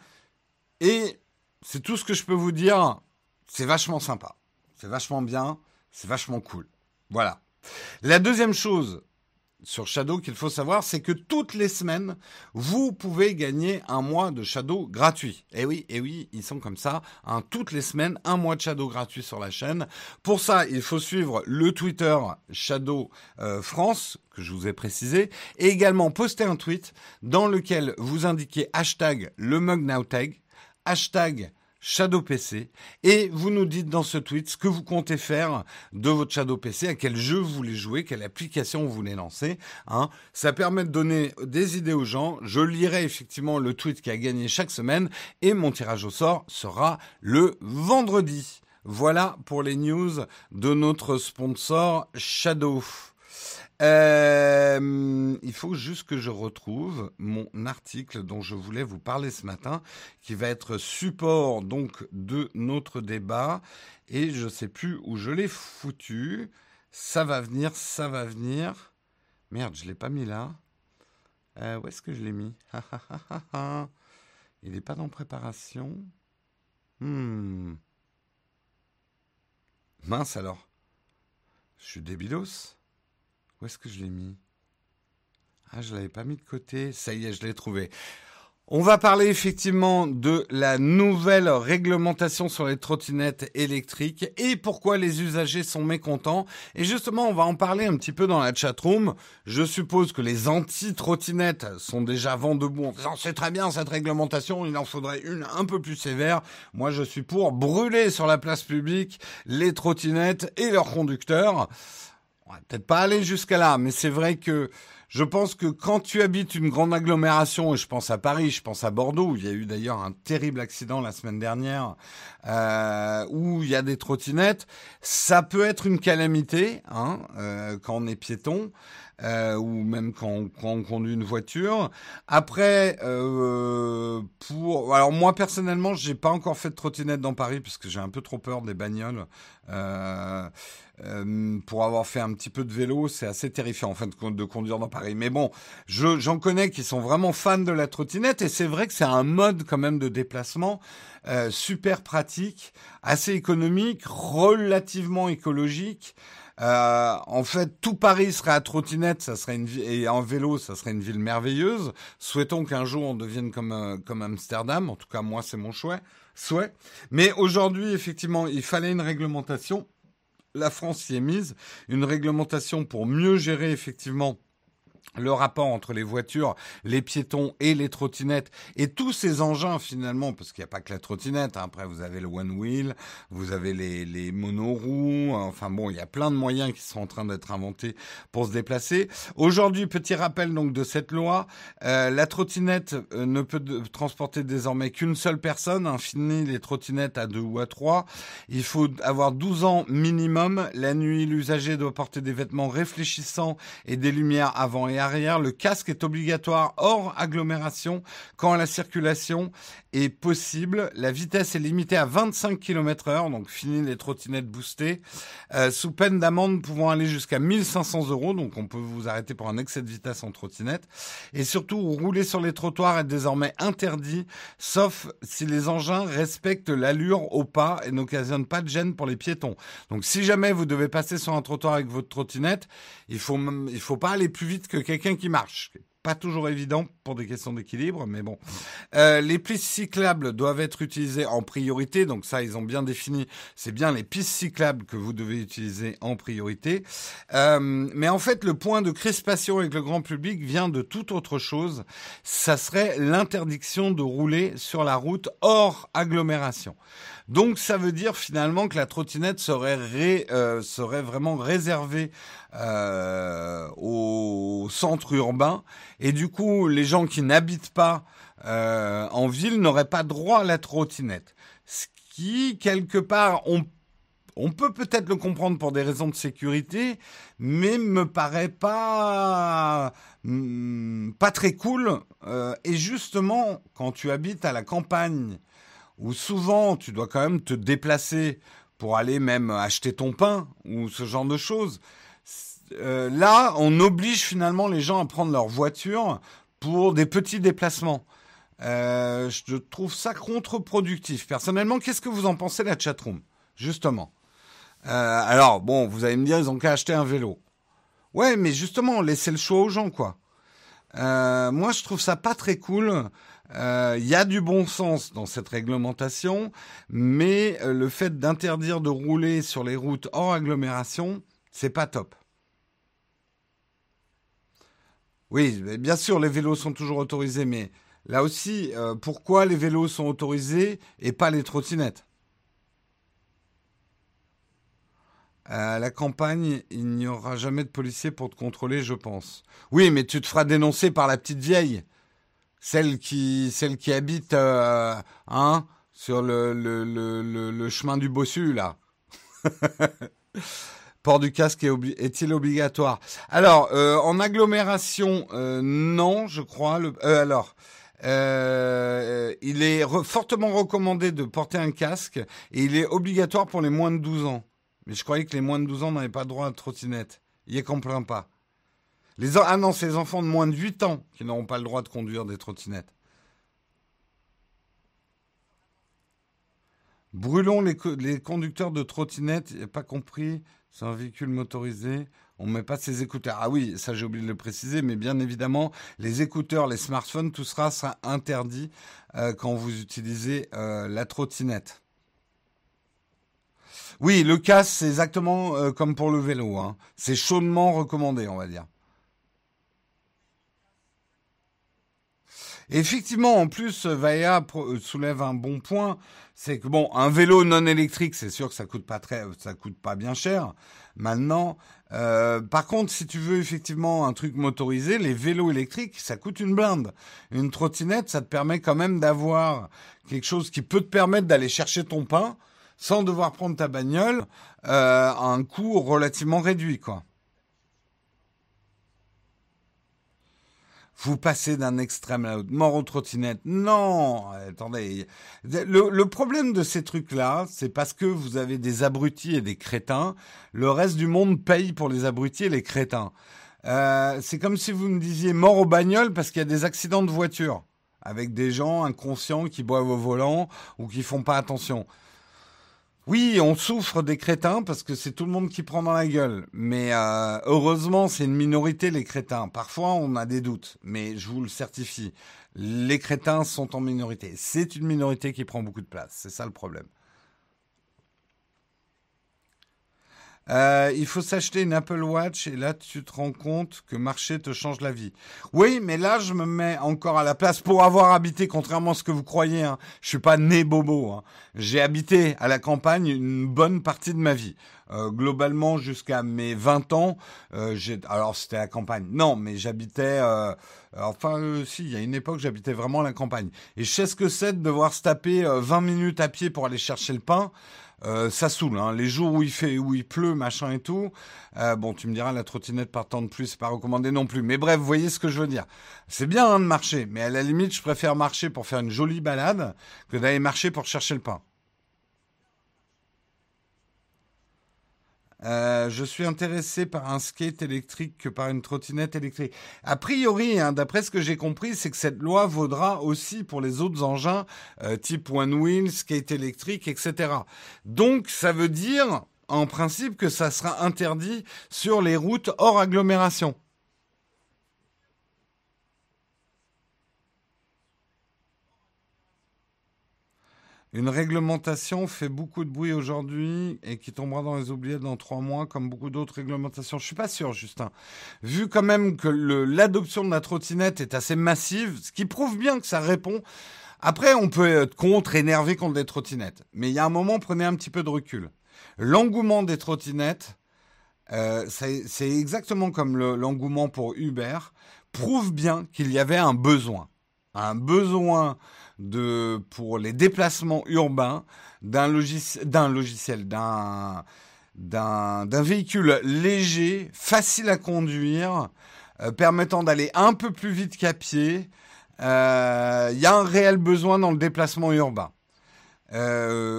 Et c'est tout ce que je peux vous dire. C'est vachement sympa. C'est vachement bien. C'est vachement cool. Voilà. La deuxième chose, sur Shadow qu'il faut savoir, c'est que toutes les semaines, vous pouvez gagner un mois de Shadow gratuit. Et eh oui, eh oui, ils sont comme ça. Hein, toutes les semaines, un mois de Shadow gratuit sur la chaîne. Pour ça, il faut suivre le Twitter Shadow euh, France que je vous ai précisé, et également poster un tweet dans lequel vous indiquez hashtag le mug hashtag Shadow PC et vous nous dites dans ce tweet ce que vous comptez faire de votre Shadow PC, à quel jeu vous voulez jouer, quelle application vous voulez lancer. Hein. Ça permet de donner des idées aux gens. Je lirai effectivement le tweet qui a gagné chaque semaine et mon tirage au sort sera le vendredi. Voilà pour les news de notre sponsor Shadow. Euh, il faut juste que je retrouve mon article dont je voulais vous parler ce matin, qui va être support donc de notre débat. Et je ne sais plus où je l'ai foutu. Ça va venir, ça va venir. Merde, je l'ai pas mis là. Euh, où est-ce que je l'ai mis? Il n'est pas dans préparation. Hmm. Mince alors. Je suis débilos. Où est-ce que je l'ai mis? Ah, je l'avais pas mis de côté. Ça y est, je l'ai trouvé. On va parler effectivement de la nouvelle réglementation sur les trottinettes électriques et pourquoi les usagers sont mécontents. Et justement, on va en parler un petit peu dans la chatroom. Je suppose que les anti-trottinettes sont déjà vent debout en disant c'est très bien cette réglementation, il en faudrait une un peu plus sévère. Moi, je suis pour brûler sur la place publique les trottinettes et leurs conducteurs peut-être pas aller jusqu'à là, mais c'est vrai que je pense que quand tu habites une grande agglomération, et je pense à Paris, je pense à Bordeaux, où il y a eu d'ailleurs un terrible accident la semaine dernière, euh, où il y a des trottinettes, ça peut être une calamité hein, euh, quand on est piéton. Euh, ou même quand, quand, on conduit une voiture. Après, euh, pour alors moi personnellement, j'ai pas encore fait de trottinette dans Paris parce que j'ai un peu trop peur des bagnoles. Euh, euh, pour avoir fait un petit peu de vélo, c'est assez terrifiant en compte de conduire dans Paris. Mais bon, j'en connais qui sont vraiment fans de la trottinette et c'est vrai que c'est un mode quand même de déplacement euh, super pratique, assez économique, relativement écologique. Euh, en fait, tout Paris serait à trottinette, ça serait une et en vélo, ça serait une ville merveilleuse. Souhaitons qu'un jour on devienne comme euh, comme Amsterdam. En tout cas, moi, c'est mon choix. Souhait. Mais aujourd'hui, effectivement, il fallait une réglementation la France y est mise, une réglementation pour mieux gérer effectivement le rapport entre les voitures, les piétons et les trottinettes et tous ces engins finalement, parce qu'il n'y a pas que la trottinette, hein. après vous avez le one wheel, vous avez les, les monoroues, enfin bon, il y a plein de moyens qui sont en train d'être inventés pour se déplacer. Aujourd'hui, petit rappel donc de cette loi, euh, la trottinette euh, ne peut transporter désormais qu'une seule personne, hein, fini les trottinettes à deux ou à trois. Il faut avoir 12 ans minimum. La nuit, l'usager doit porter des vêtements réfléchissants et des lumières avant et arrière. Le casque est obligatoire hors agglomération quand la circulation est possible. La vitesse est limitée à 25 km heure, donc fini les trottinettes boostées, euh, sous peine d'amende pouvant aller jusqu'à 1500 euros, donc on peut vous arrêter pour un excès de vitesse en trottinette. Et surtout, rouler sur les trottoirs est désormais interdit, sauf si les engins respectent l'allure au pas et n'occasionnent pas de gêne pour les piétons. Donc si jamais vous devez passer sur un trottoir avec votre trottinette, il faut il faut pas aller plus vite que quelqu'un qui marche. Pas toujours évident pour des questions d'équilibre, mais bon. Euh, les pistes cyclables doivent être utilisées en priorité, donc ça ils ont bien défini. C'est bien les pistes cyclables que vous devez utiliser en priorité. Euh, mais en fait, le point de crispation avec le grand public vient de toute autre chose. Ça serait l'interdiction de rouler sur la route hors agglomération. Donc ça veut dire finalement que la trottinette serait, euh, serait vraiment réservée au centre urbain et du coup les gens qui n'habitent pas euh, en ville n'auraient pas droit à la trottinette. Ce qui quelque part on peut peut-être le comprendre pour des raisons de sécurité, mais me paraît pas hmm, pas très cool. Euh, et justement, quand tu habites à la campagne, où souvent tu dois quand même te déplacer pour aller même acheter ton pain ou ce genre de choses, euh, là, on oblige finalement les gens à prendre leur voiture pour des petits déplacements. Euh, je trouve ça contre-productif. Personnellement, qu'est-ce que vous en pensez la chatroom Justement. Euh, alors, bon, vous allez me dire, ils ont qu'à acheter un vélo. Ouais, mais justement, laissez le choix aux gens, quoi. Euh, moi, je trouve ça pas très cool. Il y a du bon sens dans cette réglementation, mais le fait d'interdire de rouler sur les routes hors agglomération, c'est pas top. Oui, bien sûr, les vélos sont toujours autorisés, mais là aussi, euh, pourquoi les vélos sont autorisés et pas les trottinettes? À la campagne, il n'y aura jamais de policiers pour te contrôler, je pense. Oui, mais tu te feras dénoncer par la petite vieille, celle qui, habite, euh, hein, sur le chemin du bossu là. Port du casque est-il obligatoire? Alors, euh, en agglomération, euh, non, je crois. Euh, alors, il est fortement recommandé de porter un casque et il est obligatoire pour les moins de 12 ans. Mais je croyais que les moins de 12 ans n'avaient pas droit à trottinette. Il est comprend pas. Les ah non, c'est les enfants de moins de 8 ans qui n'auront pas le droit de conduire des trottinettes. Brûlons les, les conducteurs de trottinettes, pas compris. C'est un véhicule motorisé. On ne met pas ses écouteurs. Ah oui, ça j'ai oublié de le préciser, mais bien évidemment, les écouteurs, les smartphones, tout sera, sera interdit euh, quand vous utilisez euh, la trottinette. Oui, le casque, c'est exactement euh, comme pour le vélo. Hein. C'est chaudement recommandé, on va dire. Effectivement, en plus, Vaea soulève un bon point c'est que bon, un vélo non électrique, c'est sûr que ça coûte pas très, ça coûte pas bien cher. Maintenant, euh, par contre, si tu veux effectivement un truc motorisé, les vélos électriques, ça coûte une blinde. Une trottinette, ça te permet quand même d'avoir quelque chose qui peut te permettre d'aller chercher ton pain sans devoir prendre ta bagnole euh, à un coût relativement réduit, quoi. Vous passez d'un extrême à l'autre. Mort aux trottinettes. Non, attendez. Le, problème de ces trucs-là, c'est parce que vous avez des abrutis et des crétins. Le reste du monde paye pour les abrutis et les crétins. Euh, c'est comme si vous me disiez mort aux bagnoles parce qu'il y a des accidents de voiture avec des gens inconscients qui boivent au volant ou qui font pas attention. Oui, on souffre des crétins parce que c'est tout le monde qui prend dans la gueule. Mais euh, heureusement, c'est une minorité les crétins. Parfois, on a des doutes, mais je vous le certifie, les crétins sont en minorité. C'est une minorité qui prend beaucoup de place. C'est ça le problème. Euh, il faut s'acheter une Apple Watch et là tu te rends compte que marcher te change la vie. Oui, mais là je me mets encore à la place pour avoir habité, contrairement à ce que vous croyez. Hein, je suis pas né bobo. Hein. J'ai habité à la campagne une bonne partie de ma vie. Euh, globalement jusqu'à mes 20 ans, euh, alors c'était la campagne. Non, mais j'habitais. Euh, enfin, euh, si, il y a une époque, j'habitais vraiment la campagne. Et je sais ce que c'est de devoir se taper 20 minutes à pied pour aller chercher le pain. Euh, ça saoule. Hein. Les jours où il fait, où il pleut, machin et tout. Euh, bon, tu me diras, la trottinette partant de plus, c'est pas recommandé non plus. Mais bref, vous voyez ce que je veux dire. C'est bien hein, de marcher, mais à la limite, je préfère marcher pour faire une jolie balade que d'aller marcher pour chercher le pain. Euh, je suis intéressé par un skate électrique que par une trottinette électrique. A priori, hein, d'après ce que j'ai compris, c'est que cette loi vaudra aussi pour les autres engins euh, type one wheel, skate électrique, etc. Donc, ça veut dire, en principe, que ça sera interdit sur les routes hors agglomération. Une réglementation fait beaucoup de bruit aujourd'hui et qui tombera dans les oubliettes dans trois mois, comme beaucoup d'autres réglementations. Je suis pas sûr, Justin. Vu quand même que l'adoption de la trottinette est assez massive, ce qui prouve bien que ça répond. Après, on peut être contre, énervé contre les trottinettes. Mais il y a un moment, prenez un petit peu de recul. L'engouement des trottinettes, euh, c'est exactement comme l'engouement pour Uber, prouve bien qu'il y avait un besoin. Un besoin de, pour les déplacements urbains d'un logiciel, d'un logiciel, d'un, véhicule léger, facile à conduire, permettant d'aller un peu plus vite qu'à pied, il y a un réel besoin dans le déplacement urbain.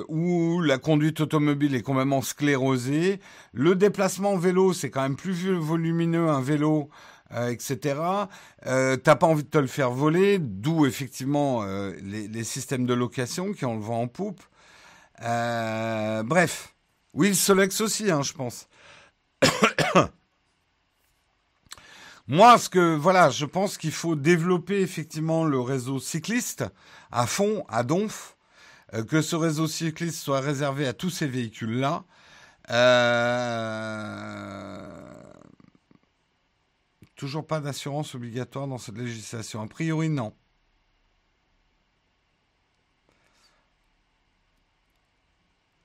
où la conduite automobile est complètement sclérosée. Le déplacement en vélo, c'est quand même plus volumineux un vélo euh, etc. Euh, T'as pas envie de te le faire voler, d'où effectivement euh, les, systèmes de location qui ont le vent en poupe. Bref, oui, le Solex aussi, hein, je pense. Moi, ce que voilà, je pense qu'il faut développer effectivement le réseau cycliste à fond, à donf, que ce réseau cycliste soit réservé à tous ces véhicules-là. Toujours pas d'assurance obligatoire dans cette législation. A priori, non.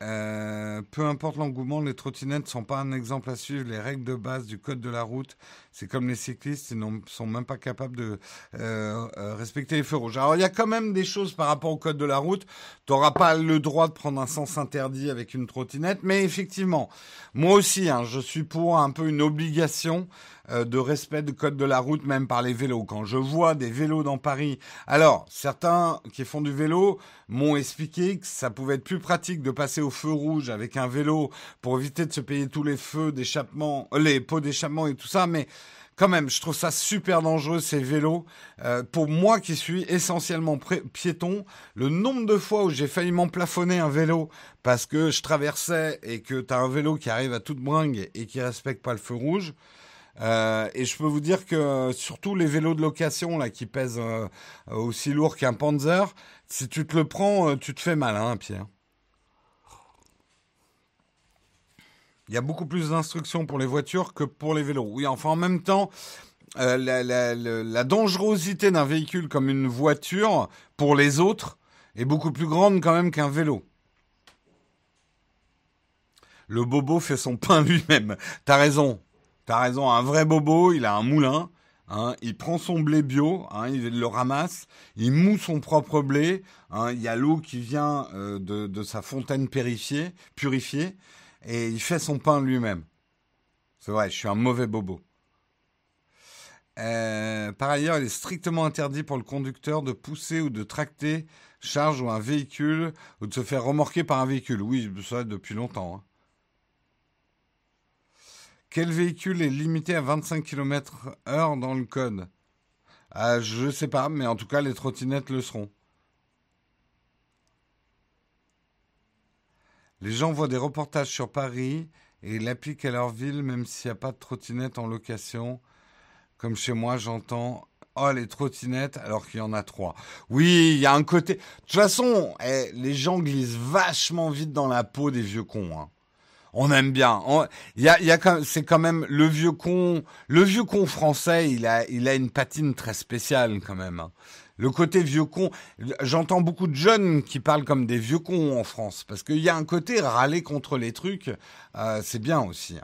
Euh, peu importe l'engouement, les trottinettes ne sont pas un exemple à suivre. Les règles de base du code de la route, c'est comme les cyclistes, ils ne sont même pas capables de euh, euh, respecter les feux rouges. Alors il y a quand même des choses par rapport au code de la route. Tu n'auras pas le droit de prendre un sens interdit avec une trottinette, mais effectivement, moi aussi, hein, je suis pour un peu une obligation de respect du code de la route, même par les vélos. Quand je vois des vélos dans Paris, alors certains qui font du vélo m'ont expliqué que ça pouvait être plus pratique de passer au feu rouge avec un vélo pour éviter de se payer tous les feux d'échappement, euh, les pots d'échappement et tout ça, mais quand même, je trouve ça super dangereux ces vélos. Euh, pour moi qui suis essentiellement piéton, le nombre de fois où j'ai failli m'emplafonner un vélo parce que je traversais et que tu as un vélo qui arrive à toute bringue et qui respecte pas le feu rouge, euh, et je peux vous dire que surtout les vélos de location là qui pèsent euh, aussi lourd qu'un Panzer, si tu te le prends, euh, tu te fais mal, hein, Pierre. Il y a beaucoup plus d'instructions pour les voitures que pour les vélos. Oui, enfin en même temps, la, dangerosité d'un véhicule comme une voiture pour les autres est beaucoup plus grande quand même qu'un vélo. Le bobo fait son pain lui-même. T'as raison. T'as raison, un vrai bobo, il a un moulin, hein, il prend son blé bio, hein, il le ramasse, il moue son propre blé, hein, il y a l'eau qui vient euh, de, sa fontaine purifiée, purifiée, et il fait son pain lui-même. C'est vrai, je suis un mauvais bobo. Euh, par ailleurs, il est strictement interdit pour le conducteur de pousser ou de tracter charge ou un véhicule ou de se faire remorquer par un véhicule. Oui, ça depuis longtemps. Quel véhicule est limité à 25 km heure dans le code? Ah, Je ne sais pas, mais en tout cas, les trottinettes le seront. Les gens voient des reportages sur Paris et l'appliquent à leur ville, même s'il n'y a pas de trottinette en location. Comme chez moi, j'entends Oh, les trottinettes, alors qu'il y en a trois. Oui, il y a un côté. De toute façon, eh, les gens glissent vachement vite dans la peau des vieux cons. Hein on aime bien. Il y a, y a c'est quand même le vieux con, le vieux con français. Il a, il a une patine très spéciale quand même. Hein. Le côté vieux con, j'entends beaucoup de jeunes qui parlent comme des vieux cons en France, parce qu'il y a un côté râler contre les trucs, euh, c'est bien aussi.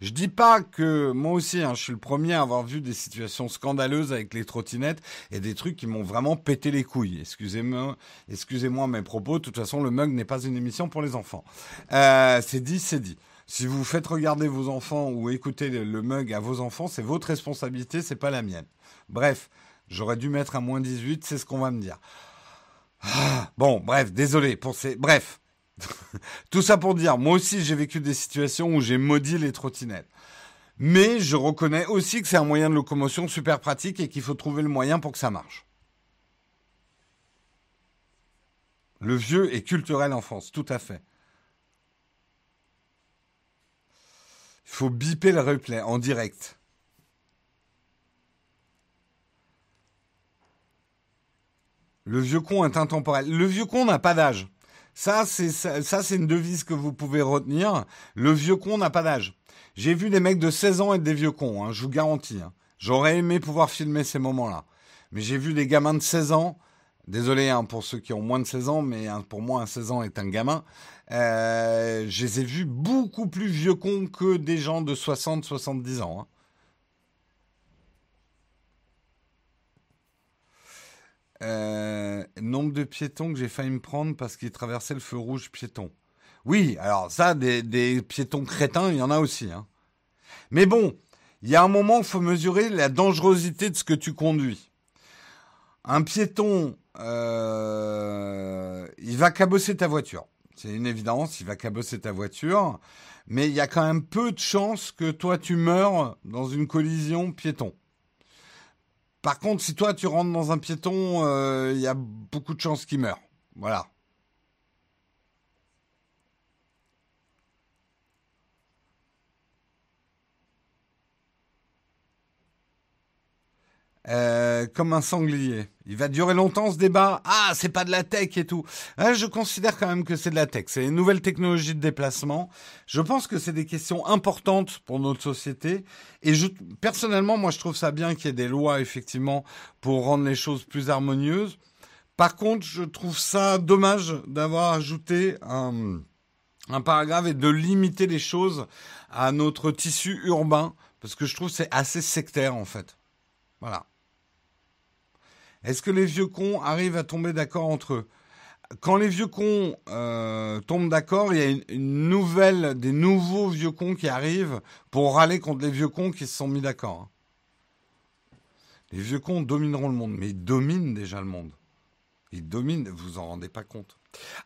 Je dis pas que moi aussi, hein, je suis le premier à avoir vu des situations scandaleuses avec les trottinettes et des trucs qui m'ont vraiment pété les couilles. Excusez-moi, excusez-moi mes propos. De toute façon, le mug n'est pas une émission pour les enfants. Euh, c'est dit, c'est dit. Si vous faites regarder vos enfants ou écouter le, mug à vos enfants, c'est votre responsabilité, c'est pas la mienne. Bref, j'aurais dû mettre à moins 18, c'est ce qu'on va me dire. Ah, bon, bref, désolé pour ces. Bref, Tout ça pour dire, moi aussi j'ai vécu des situations où j'ai maudit les trottinettes. Mais je reconnais aussi que c'est un moyen de locomotion super pratique et qu'il faut trouver le moyen pour que ça marche. Le vieux est culturel en France, tout à fait. Il faut biper le replay en direct. Le vieux con est intemporel. Le vieux con n'a pas d'âge. Ça, c'est ça, c'est une devise que vous pouvez retenir. Le vieux con n'a pas d'âge. J'ai vu des mecs de 16 ans être des vieux cons, hein, je vous garantis. Hein. J'aurais aimé pouvoir filmer ces moments-là. Mais j'ai vu des gamins de 16 ans. Désolé hein, pour ceux qui ont moins de 16 ans, mais pour moi, un 16 ans est un gamin. Euh, je les ai vus beaucoup plus vieux cons que des gens de 60, 70 ans. Euh, nombre de piétons que j'ai failli me prendre parce qu'ils traversaient le feu rouge piéton. Oui, alors ça, des, piétons crétins, il y en a aussi. Hein. Mais bon, Il y a un moment où il faut mesurer la dangerosité de ce que tu conduis. Un piéton, euh, il va cabosser ta voiture. C'est une évidence, il va cabosser ta voiture. Mais il y a quand même peu de chances que toi tu meurs dans une collision piéton. Par contre, si toi tu rentres dans un piéton, euh, il y a beaucoup de chances qu'il meure. Voilà. Euh, comme un sanglier. Il va durer longtemps ce débat. Ah, c'est pas de la tech et tout. Ah, je considère quand même que c'est de la tech. C'est une nouvelle technologie de déplacement. Je pense que c'est des questions importantes pour notre société. Et je, personnellement, moi, je trouve ça bien qu'il y ait des lois effectivement pour rendre les choses plus harmonieuses. Par contre, je trouve ça dommage d'avoir ajouté un, un paragraphe et de limiter les choses à notre tissu urbain parce que je trouve c'est assez sectaire en fait. Voilà. Est-ce que les vieux cons arrivent à tomber d'accord entre eux? Quand les vieux cons euh, tombent d'accord, il y a une, nouvelle, des nouveaux vieux cons qui arrivent pour râler contre les vieux cons qui se sont mis d'accord. Hein. Les vieux cons domineront le monde, mais ils dominent déjà le monde. Ils dominent, vous vous en rendez pas compte.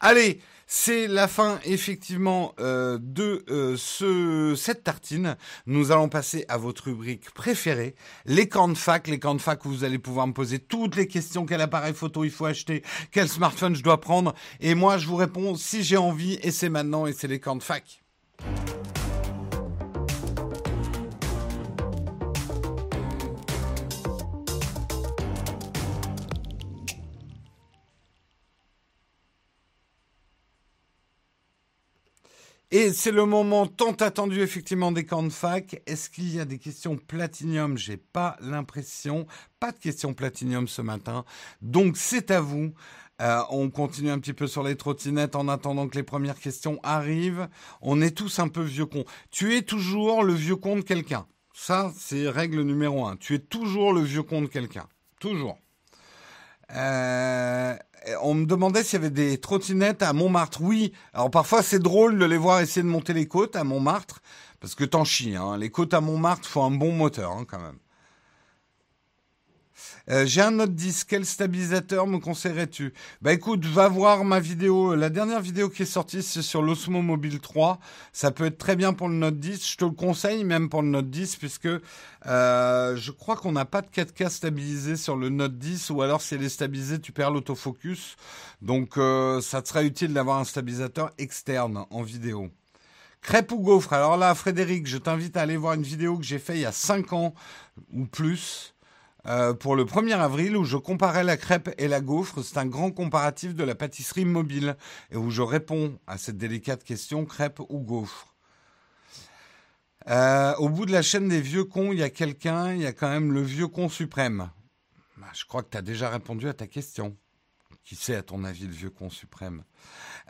Allez, c'est la fin effectivement euh, de euh, ce, cette tartine. Nous allons passer à votre rubrique préférée, les camps de fac. Les camps de fac où vous allez pouvoir me poser toutes les questions. Quel appareil photo il faut acheter? Quel smartphone je dois prendre? Et moi, je vous réponds si j'ai envie. Et c'est maintenant et c'est les camps de fac. Et c'est le moment tant attendu effectivement des camps de fac. Est-ce qu'il y a des questions platinium? J'ai pas l'impression. Pas de questions platinium ce matin. Donc c'est à vous. Euh, on continue un petit peu sur les trottinettes en attendant que les premières questions arrivent. On est tous un peu vieux cons. Tu es toujours le vieux con de quelqu'un. Ça, c'est règle numéro un. Tu es toujours le vieux con de quelqu'un. Toujours. Euh, on me demandait s'il y avait des trottinettes à Montmartre. Oui. Alors parfois c'est drôle de les voir essayer de monter les côtes à Montmartre, parce que t'en chies. Hein. Les côtes à Montmartre font un bon moteur hein, quand même. Euh, j'ai un Note 10. Quel stabilisateur me conseillerais-tu? Bah écoute, va voir ma vidéo. La dernière vidéo qui est sortie, c'est sur l'Osmo Mobile 3. Ça peut être très bien pour le Note 10. Je te le conseille même pour le Note 10 puisque euh, je crois qu'on n'a pas de 4K stabilisé sur le Note 10 ou alors si elle est stabilisée, tu perds l'autofocus. Donc euh, ça te serait utile d'avoir un stabilisateur externe en vidéo. Crêpe ou gaufre? Alors là, Frédéric, je t'invite à aller voir une vidéo que j'ai faite il y a 5 ans ou plus euh, pour le 1er avril où je comparais la crêpe et la gaufre. C'est un grand comparatif de la pâtisserie mobile et où je réponds à cette délicate question crêpe ou gaufre. Euh, au bout de la chaîne des vieux cons, il y a quelqu'un, il y a quand même le vieux con suprême. Bah, je crois que tu as déjà répondu à ta question. Qui sait, à ton avis, le vieux con suprême?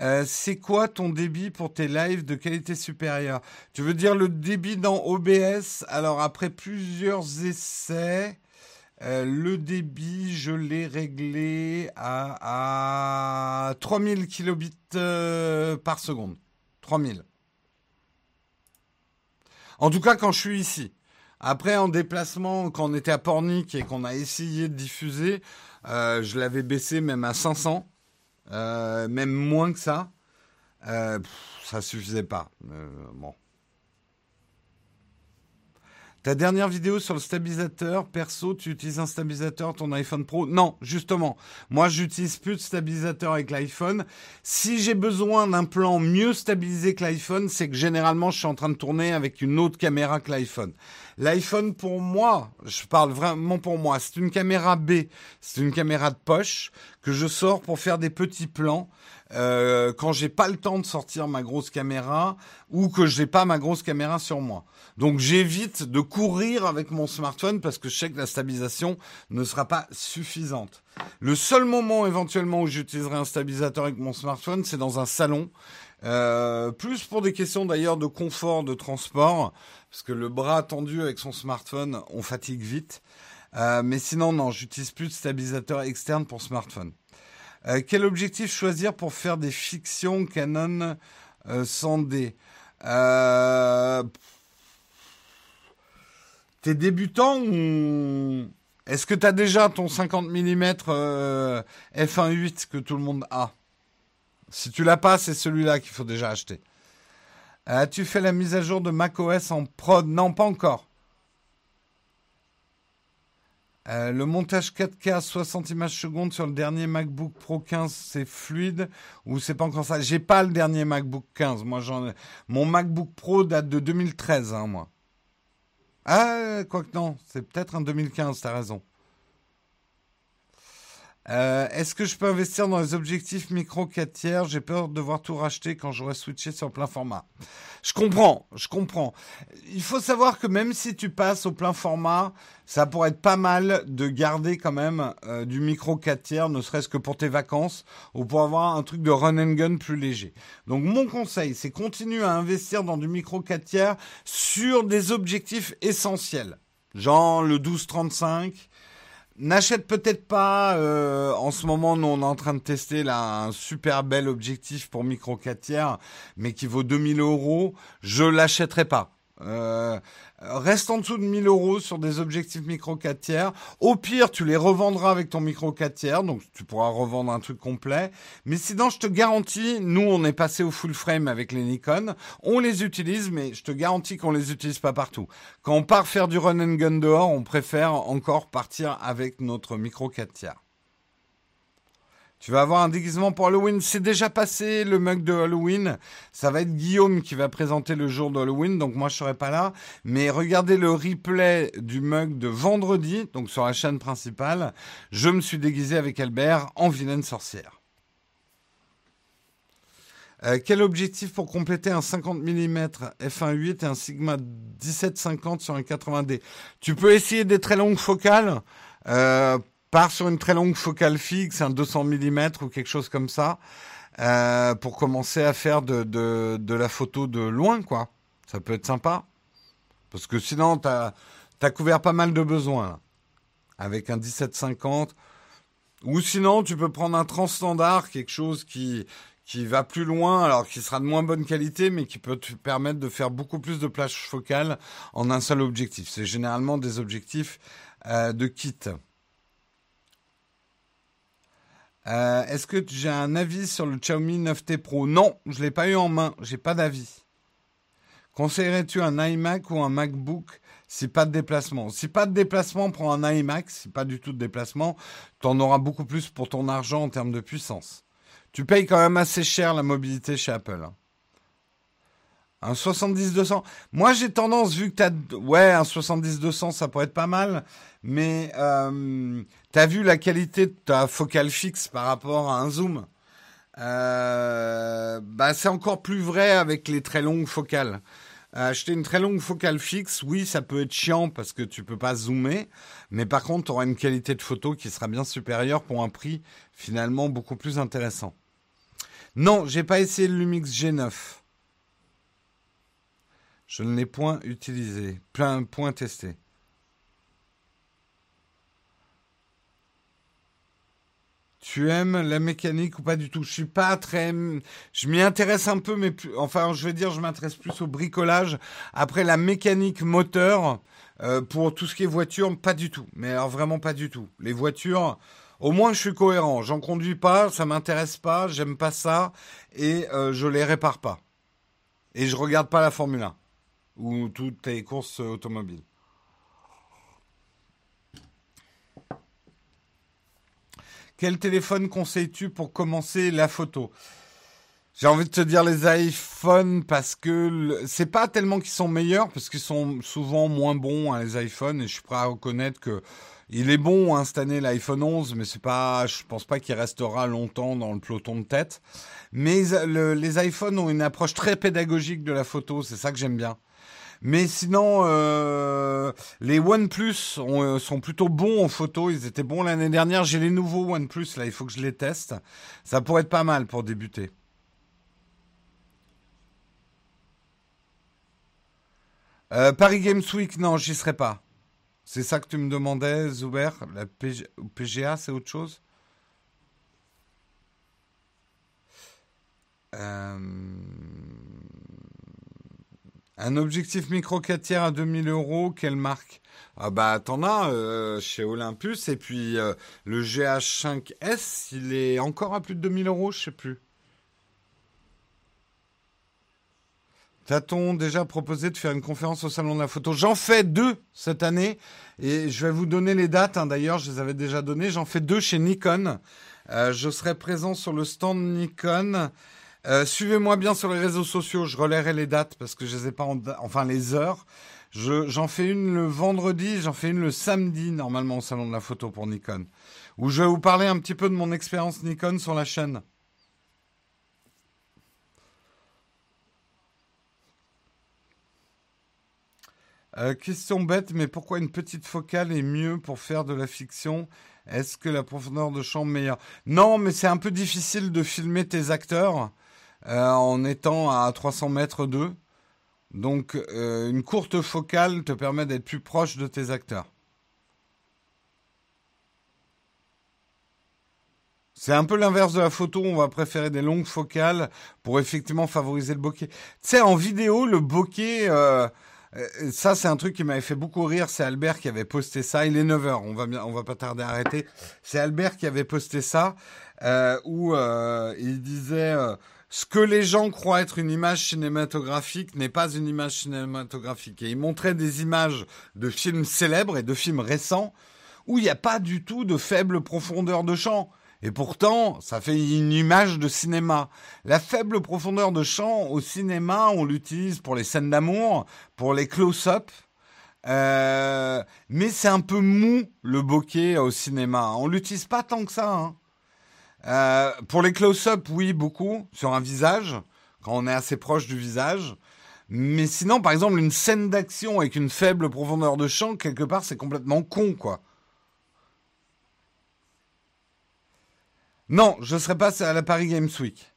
Euh, C'est quoi ton débit pour tes lives de qualité supérieure? Tu veux dire le débit dans OBS Alors, après plusieurs essais, euh, le débit, je l'ai réglé à, 3000 kilobits euh, par seconde. 3000. En tout cas, quand je suis ici. Après, en déplacement, quand on était à Pornic et qu'on a essayé de diffuser, euh, je l'avais baissé même à 500, même moins que ça. ça suffisait pas. bon. Ta dernière vidéo sur le stabilisateur, perso, tu utilises un stabilisateur ton iPhone Pro? Non, justement. Moi, j'utilise plus de stabilisateur avec l'iPhone. Si j'ai besoin d'un plan mieux stabilisé que l'iPhone, c'est que généralement, je suis en train de tourner avec une autre caméra que l'iPhone. L'iPhone, pour moi, je parle vraiment pour moi, c'est une caméra B. C'est une caméra de poche que je sors pour faire des petits plans. Euh, quand j'ai pas le temps de sortir ma grosse caméra ou que j'ai pas ma grosse caméra sur moi. Donc j'évite de courir avec mon smartphone parce que je sais que la stabilisation ne sera pas suffisante. Le seul moment éventuellement où j'utiliserai un stabilisateur avec mon smartphone, c'est dans un salon. Euh, plus pour des questions d'ailleurs de confort de transport, parce que le bras tendu avec son smartphone, on fatigue vite. Euh, mais sinon, non, j'utilise plus de stabilisateur externe pour smartphone. Euh, quel objectif choisir pour faire des fictions Canon euh, sans D euh, T'es débutant ou est-ce que tu as déjà ton 50 mm f1.8 que tout le monde a? Si tu l'as pas, c'est celui-là qu'il faut déjà acheter. As-tu fait la mise à jour de macOS en prod? Non, pas encore. Euh, le montage 4K 60 images secondes sur le dernier MacBook Pro 15, c'est fluide ou c'est pas encore ça? J'ai pas le dernier MacBook 15. Moi, j'en mon MacBook Pro date de 2013, hein, moi. Ah, quoi que non, c'est peut-être un 2015, t'as raison. Euh, est-ce que je peux investir dans les objectifs micro 4 tiers J'ai peur de devoir tout racheter quand j'aurai switché sur plein format. Je comprends, je comprends. Il faut savoir que même si tu passes au plein format, ça pourrait être pas mal de garder quand même euh, du micro 4 tiers, ne serait-ce que pour tes vacances, ou pour avoir un truc de run and gun plus léger. Donc mon conseil, c'est continue à investir dans du micro 4 tiers sur des objectifs essentiels. Genre le 12-35, N'achète peut-être pas, euh, en ce moment, nous on est en train de tester là un super bel objectif pour micro 4 tiers, mais qui vaut 2000 euros. Je l'achèterai pas. Euh, reste en dessous de 1000 euros sur des objectifs micro 4 tiers. Au pire, tu les revendras avec ton micro 4 tiers, donc tu pourras revendre un truc complet. Mais sinon, je te garantis, nous, on est passé au full frame avec les Nikon. On les utilise, mais je te garantis qu'on les utilise pas partout. Quand on part faire du run and gun dehors, on préfère encore partir avec notre micro 4 tiers. Tu vas avoir un déguisement pour Halloween. C'est déjà passé le mug de Halloween. Ça va être Guillaume qui va présenter le jour de Halloween, donc moi je serai pas là. Mais regardez le replay du mug de vendredi, donc sur la chaîne principale. Je me suis déguisé avec Albert en vilaine sorcière. Euh, quel objectif pour compléter un 50 mm f1.8 et un Sigma 1750 sur un 80D Tu peux essayer des très longues focales. Euh, Pars sur une très longue focale fixe, un 200 mm ou quelque chose comme ça, euh, pour commencer à faire de, de, de, la photo de loin, quoi. Ça peut être sympa. Parce que sinon, tu as, as, couvert pas mal de besoins. Avec un 1750. Ou sinon, tu peux prendre un transstandard, quelque chose qui, qui va plus loin, alors qui sera de moins bonne qualité, mais qui peut te permettre de faire beaucoup plus de plages focales en un seul objectif. C'est généralement des objectifs euh, de kit. Euh, est-ce que j'ai un avis sur le Xiaomi 9T Pro? Non, je ne l'ai pas eu en main. J'ai pas d'avis. Conseillerais-tu un iMac ou un MacBook si pas de déplacement? Si pas de déplacement, prends un iMac. Si pas du tout de déplacement, tu en auras beaucoup plus pour ton argent en termes de puissance. Tu payes quand même assez cher la mobilité chez Apple. Hein. Un 70-200. Moi, j'ai tendance, vu que tu as... Ouais, un 70-200, ça pourrait être pas mal. Mais euh, tu as vu la qualité de ta focale fixe par rapport à un zoom? Euh, bah, C'est encore plus vrai avec les très longues focales. Acheter une très longue focale fixe, oui, ça peut être chiant parce que tu peux pas zoomer, mais par contre, tu auras une qualité de photo qui sera bien supérieure pour un prix finalement beaucoup plus intéressant. Non, j'ai pas essayé le Lumix G9. Je ne l'ai point utilisé, plein point testé. Tu aimes la mécanique ou pas du tout? Je suis pas très. Je m'y intéresse un peu, mais enfin, je vais dire, je m'intéresse plus au bricolage. Après la mécanique moteur, euh, pour tout ce qui est voiture, pas du tout. Mais alors vraiment pas du tout. Les voitures, au moins je suis cohérent. J'en conduis pas, ça m'intéresse pas, j'aime pas ça, et euh, je les répare pas. Et je regarde pas la Formule 1 ou toutes tes courses automobiles. Quel téléphone conseilles-tu pour commencer la photo? J'ai envie de te dire les iPhones parce que c'est pas tellement qu'ils sont meilleurs parce qu'ils sont souvent moins bons hein, les iPhones et je suis prêt à reconnaître que il est bon hein, cette année l'iPhone 11 mais c'est pas je pense pas qu'il restera longtemps dans le peloton de tête. Mais les iPhones ont une approche très pédagogique de la photo, c'est ça que j'aime bien. Mais sinon, euh, les OnePlus euh, sont plutôt bons en photo. Ils étaient bons l'année dernière. J'ai les nouveaux OnePlus là. Il faut que je les teste. Ça pourrait être pas mal pour débuter. Euh, Paris Games Week, non, j'y serai pas. C'est ça que tu me demandais, Zuber? La PGA, c'est autre chose? Un objectif micro 4 tiers à 2000 euros, quelle marque? Ah bah t'en as euh, chez Olympus et puis euh, le GH5S, il est encore à plus de 2000 euros, je sais plus. T'a-t-on déjà proposé de faire une conférence au Salon de la Photo? J'en fais deux cette année et je vais vous donner les dates. Hein. D'ailleurs, je les avais déjà données. J'en fais deux chez Nikon. Euh, je serai présent sur le stand Nikon. Euh, suivez-moi bien sur les réseaux sociaux. Je relayerai les dates parce que je les ai pas, en enfin les heures. j'en fais une le vendredi, j'en fais une le samedi normalement au Salon de la Photo pour Nikon, où je vais vous parler un petit peu de mon expérience Nikon sur la chaîne. Euh, question bête, mais pourquoi une petite focale est mieux pour faire de la fiction? Est-ce que la profondeur de champ est meilleure? Non, mais c'est un peu difficile de filmer tes acteurs en étant à 300 mètres d'eux. Donc euh, une courte focale te permet d'être plus proche de tes acteurs. C'est un peu l'inverse de la photo, on va préférer des longues focales pour effectivement favoriser le bokeh. Tu sais, en vidéo, le bokeh, euh, ça, c'est un truc qui m'avait fait beaucoup rire. C'est Albert qui avait posté ça. Il est 9h, on va, on va pas tarder à arrêter. C'est Albert qui avait posté ça, euh, où euh, il disait ce que les gens croient être une image cinématographique n'est pas une image cinématographique. Et il montrait des images de films célèbres et de films récents où il n'y a pas du tout de faible profondeur de champ. Et pourtant, ça fait une image de cinéma. La faible profondeur de champ au cinéma, on l'utilise pour les scènes d'amour, pour les close-up. Euh, mais c'est un peu mou le bokeh au cinéma. On l'utilise pas tant que ça. Hein. Euh, pour les close-up, oui, beaucoup sur un visage quand on est assez proche du visage. Mais sinon, par exemple, une scène d'action avec une faible profondeur de champ, quelque part, c'est complètement con, quoi. Non, je serai pas à la Paris Games Week.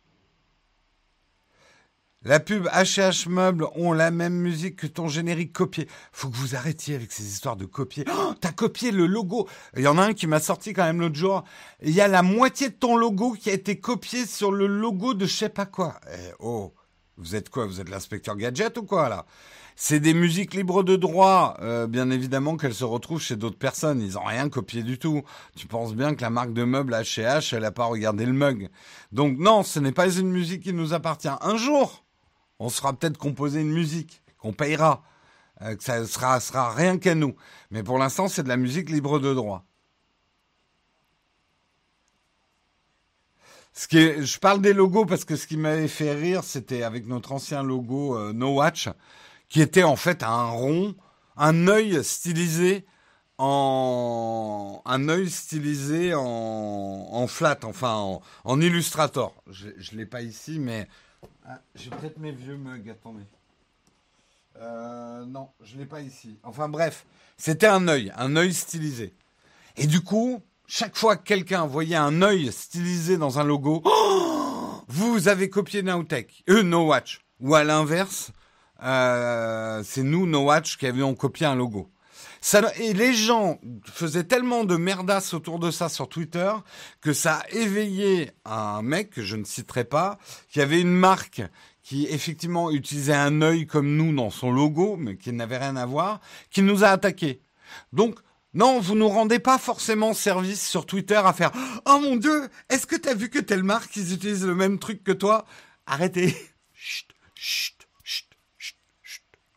La pub H&H Meubles ont la même musique que ton générique copié. Faut que vous arrêtiez avec ces histoires de copier. Oh, t'as copié le logo. Il y en a un qui m'a sorti quand même l'autre jour. Il y a la moitié de ton logo qui a été copié sur le logo de je sais pas quoi. Eh, oh, vous êtes quoi? Vous êtes l'inspecteur gadget ou quoi là? C'est des musiques libres de droit, euh, bien évidemment qu'elles se retrouvent chez d'autres personnes. Ils n'ont rien copié du tout. Tu penses bien que la marque de meubles H&H, elle n'a pas regardé le mug. Donc non, ce n'est pas une musique qui nous appartient. Un jour, on sera peut-être composé une musique qu'on payera, euh, que ça sera, sera rien qu'à nous. Mais pour l'instant, c'est de la musique libre de droit. Ce qui je parle des logos parce que ce qui m'avait fait rire, c'était avec notre ancien logo euh, No Watch qui était en fait un rond, un œil stylisé en un œil stylisé en, flat, enfin en, en Illustrator. Je, ne l'ai pas ici, mais ah, j'ai peut-être mes vieux mugs. Attendez. Euh, non, je l'ai pas ici. Enfin bref, c'était un œil, un œil stylisé. Et du coup, chaque fois que quelqu'un voyait un œil stylisé dans un logo, vous avez copié Nowtech, eux No Watch. Ou à l'inverse, euh, c'est nous, No Watch, qui avions copié un logo. Et les gens faisaient tellement de merdasse autour de ça sur Twitter que ça a éveillé un mec que je ne citerai pas, qui avait une marque qui effectivement utilisait un œil comme nous dans son logo, mais qui n'avait rien à voir, qui nous a attaqués. Donc, non, vous nous rendez pas forcément service sur Twitter à faire Oh mon Dieu, est-ce que tu as vu que telle marque, ils utilisent le même truc que toi? Arrêtez. Chut, chut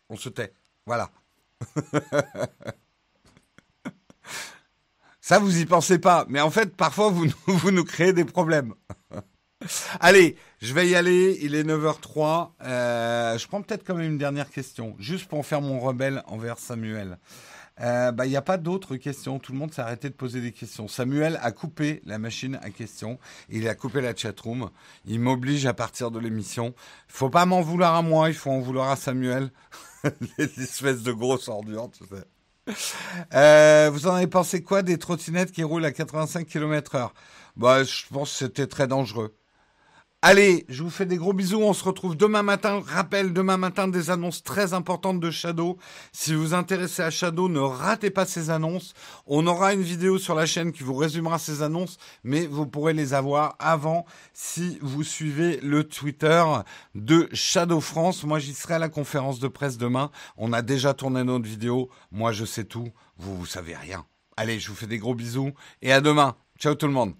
on se tait. Voilà. Ça, vous y pensez pas. Mais en fait, parfois, vous, nous créez des problèmes. Allez, je vais y aller. Il est 9h03. Euh, je prends peut-être quand même une dernière question, juste pour faire mon rebelle envers Samuel. Euh, bah, il n'y a pas d'autres questions. Tout le monde s'est arrêté de poser des questions. Samuel a coupé la machine à questions. Il a coupé la chatroom. Il m'oblige à partir de l'émission. Il faut pas m'en vouloir à moi. Il faut en vouloir à Samuel. Les espèces de grosses ordures, tu sais. Euh, vous en avez pensé quoi des trottinettes qui roulent à 85 km heure? Bah, je pense que c'était très dangereux. Allez, je vous fais des gros bisous. On se retrouve demain matin. Rappel, demain matin, des annonces très importantes de Shadow. Si vous vous intéressez à Shadow, ne ratez pas ces annonces. On aura une vidéo sur la chaîne qui vous résumera ces annonces, mais vous pourrez les avoir avant si vous suivez le Twitter de Shadow France. Moi, j'y serai à la conférence de presse demain. On a déjà tourné notre vidéo. Moi, je sais tout. Vous, vous savez rien. Allez, je vous fais des gros bisous et à demain. Ciao tout le monde.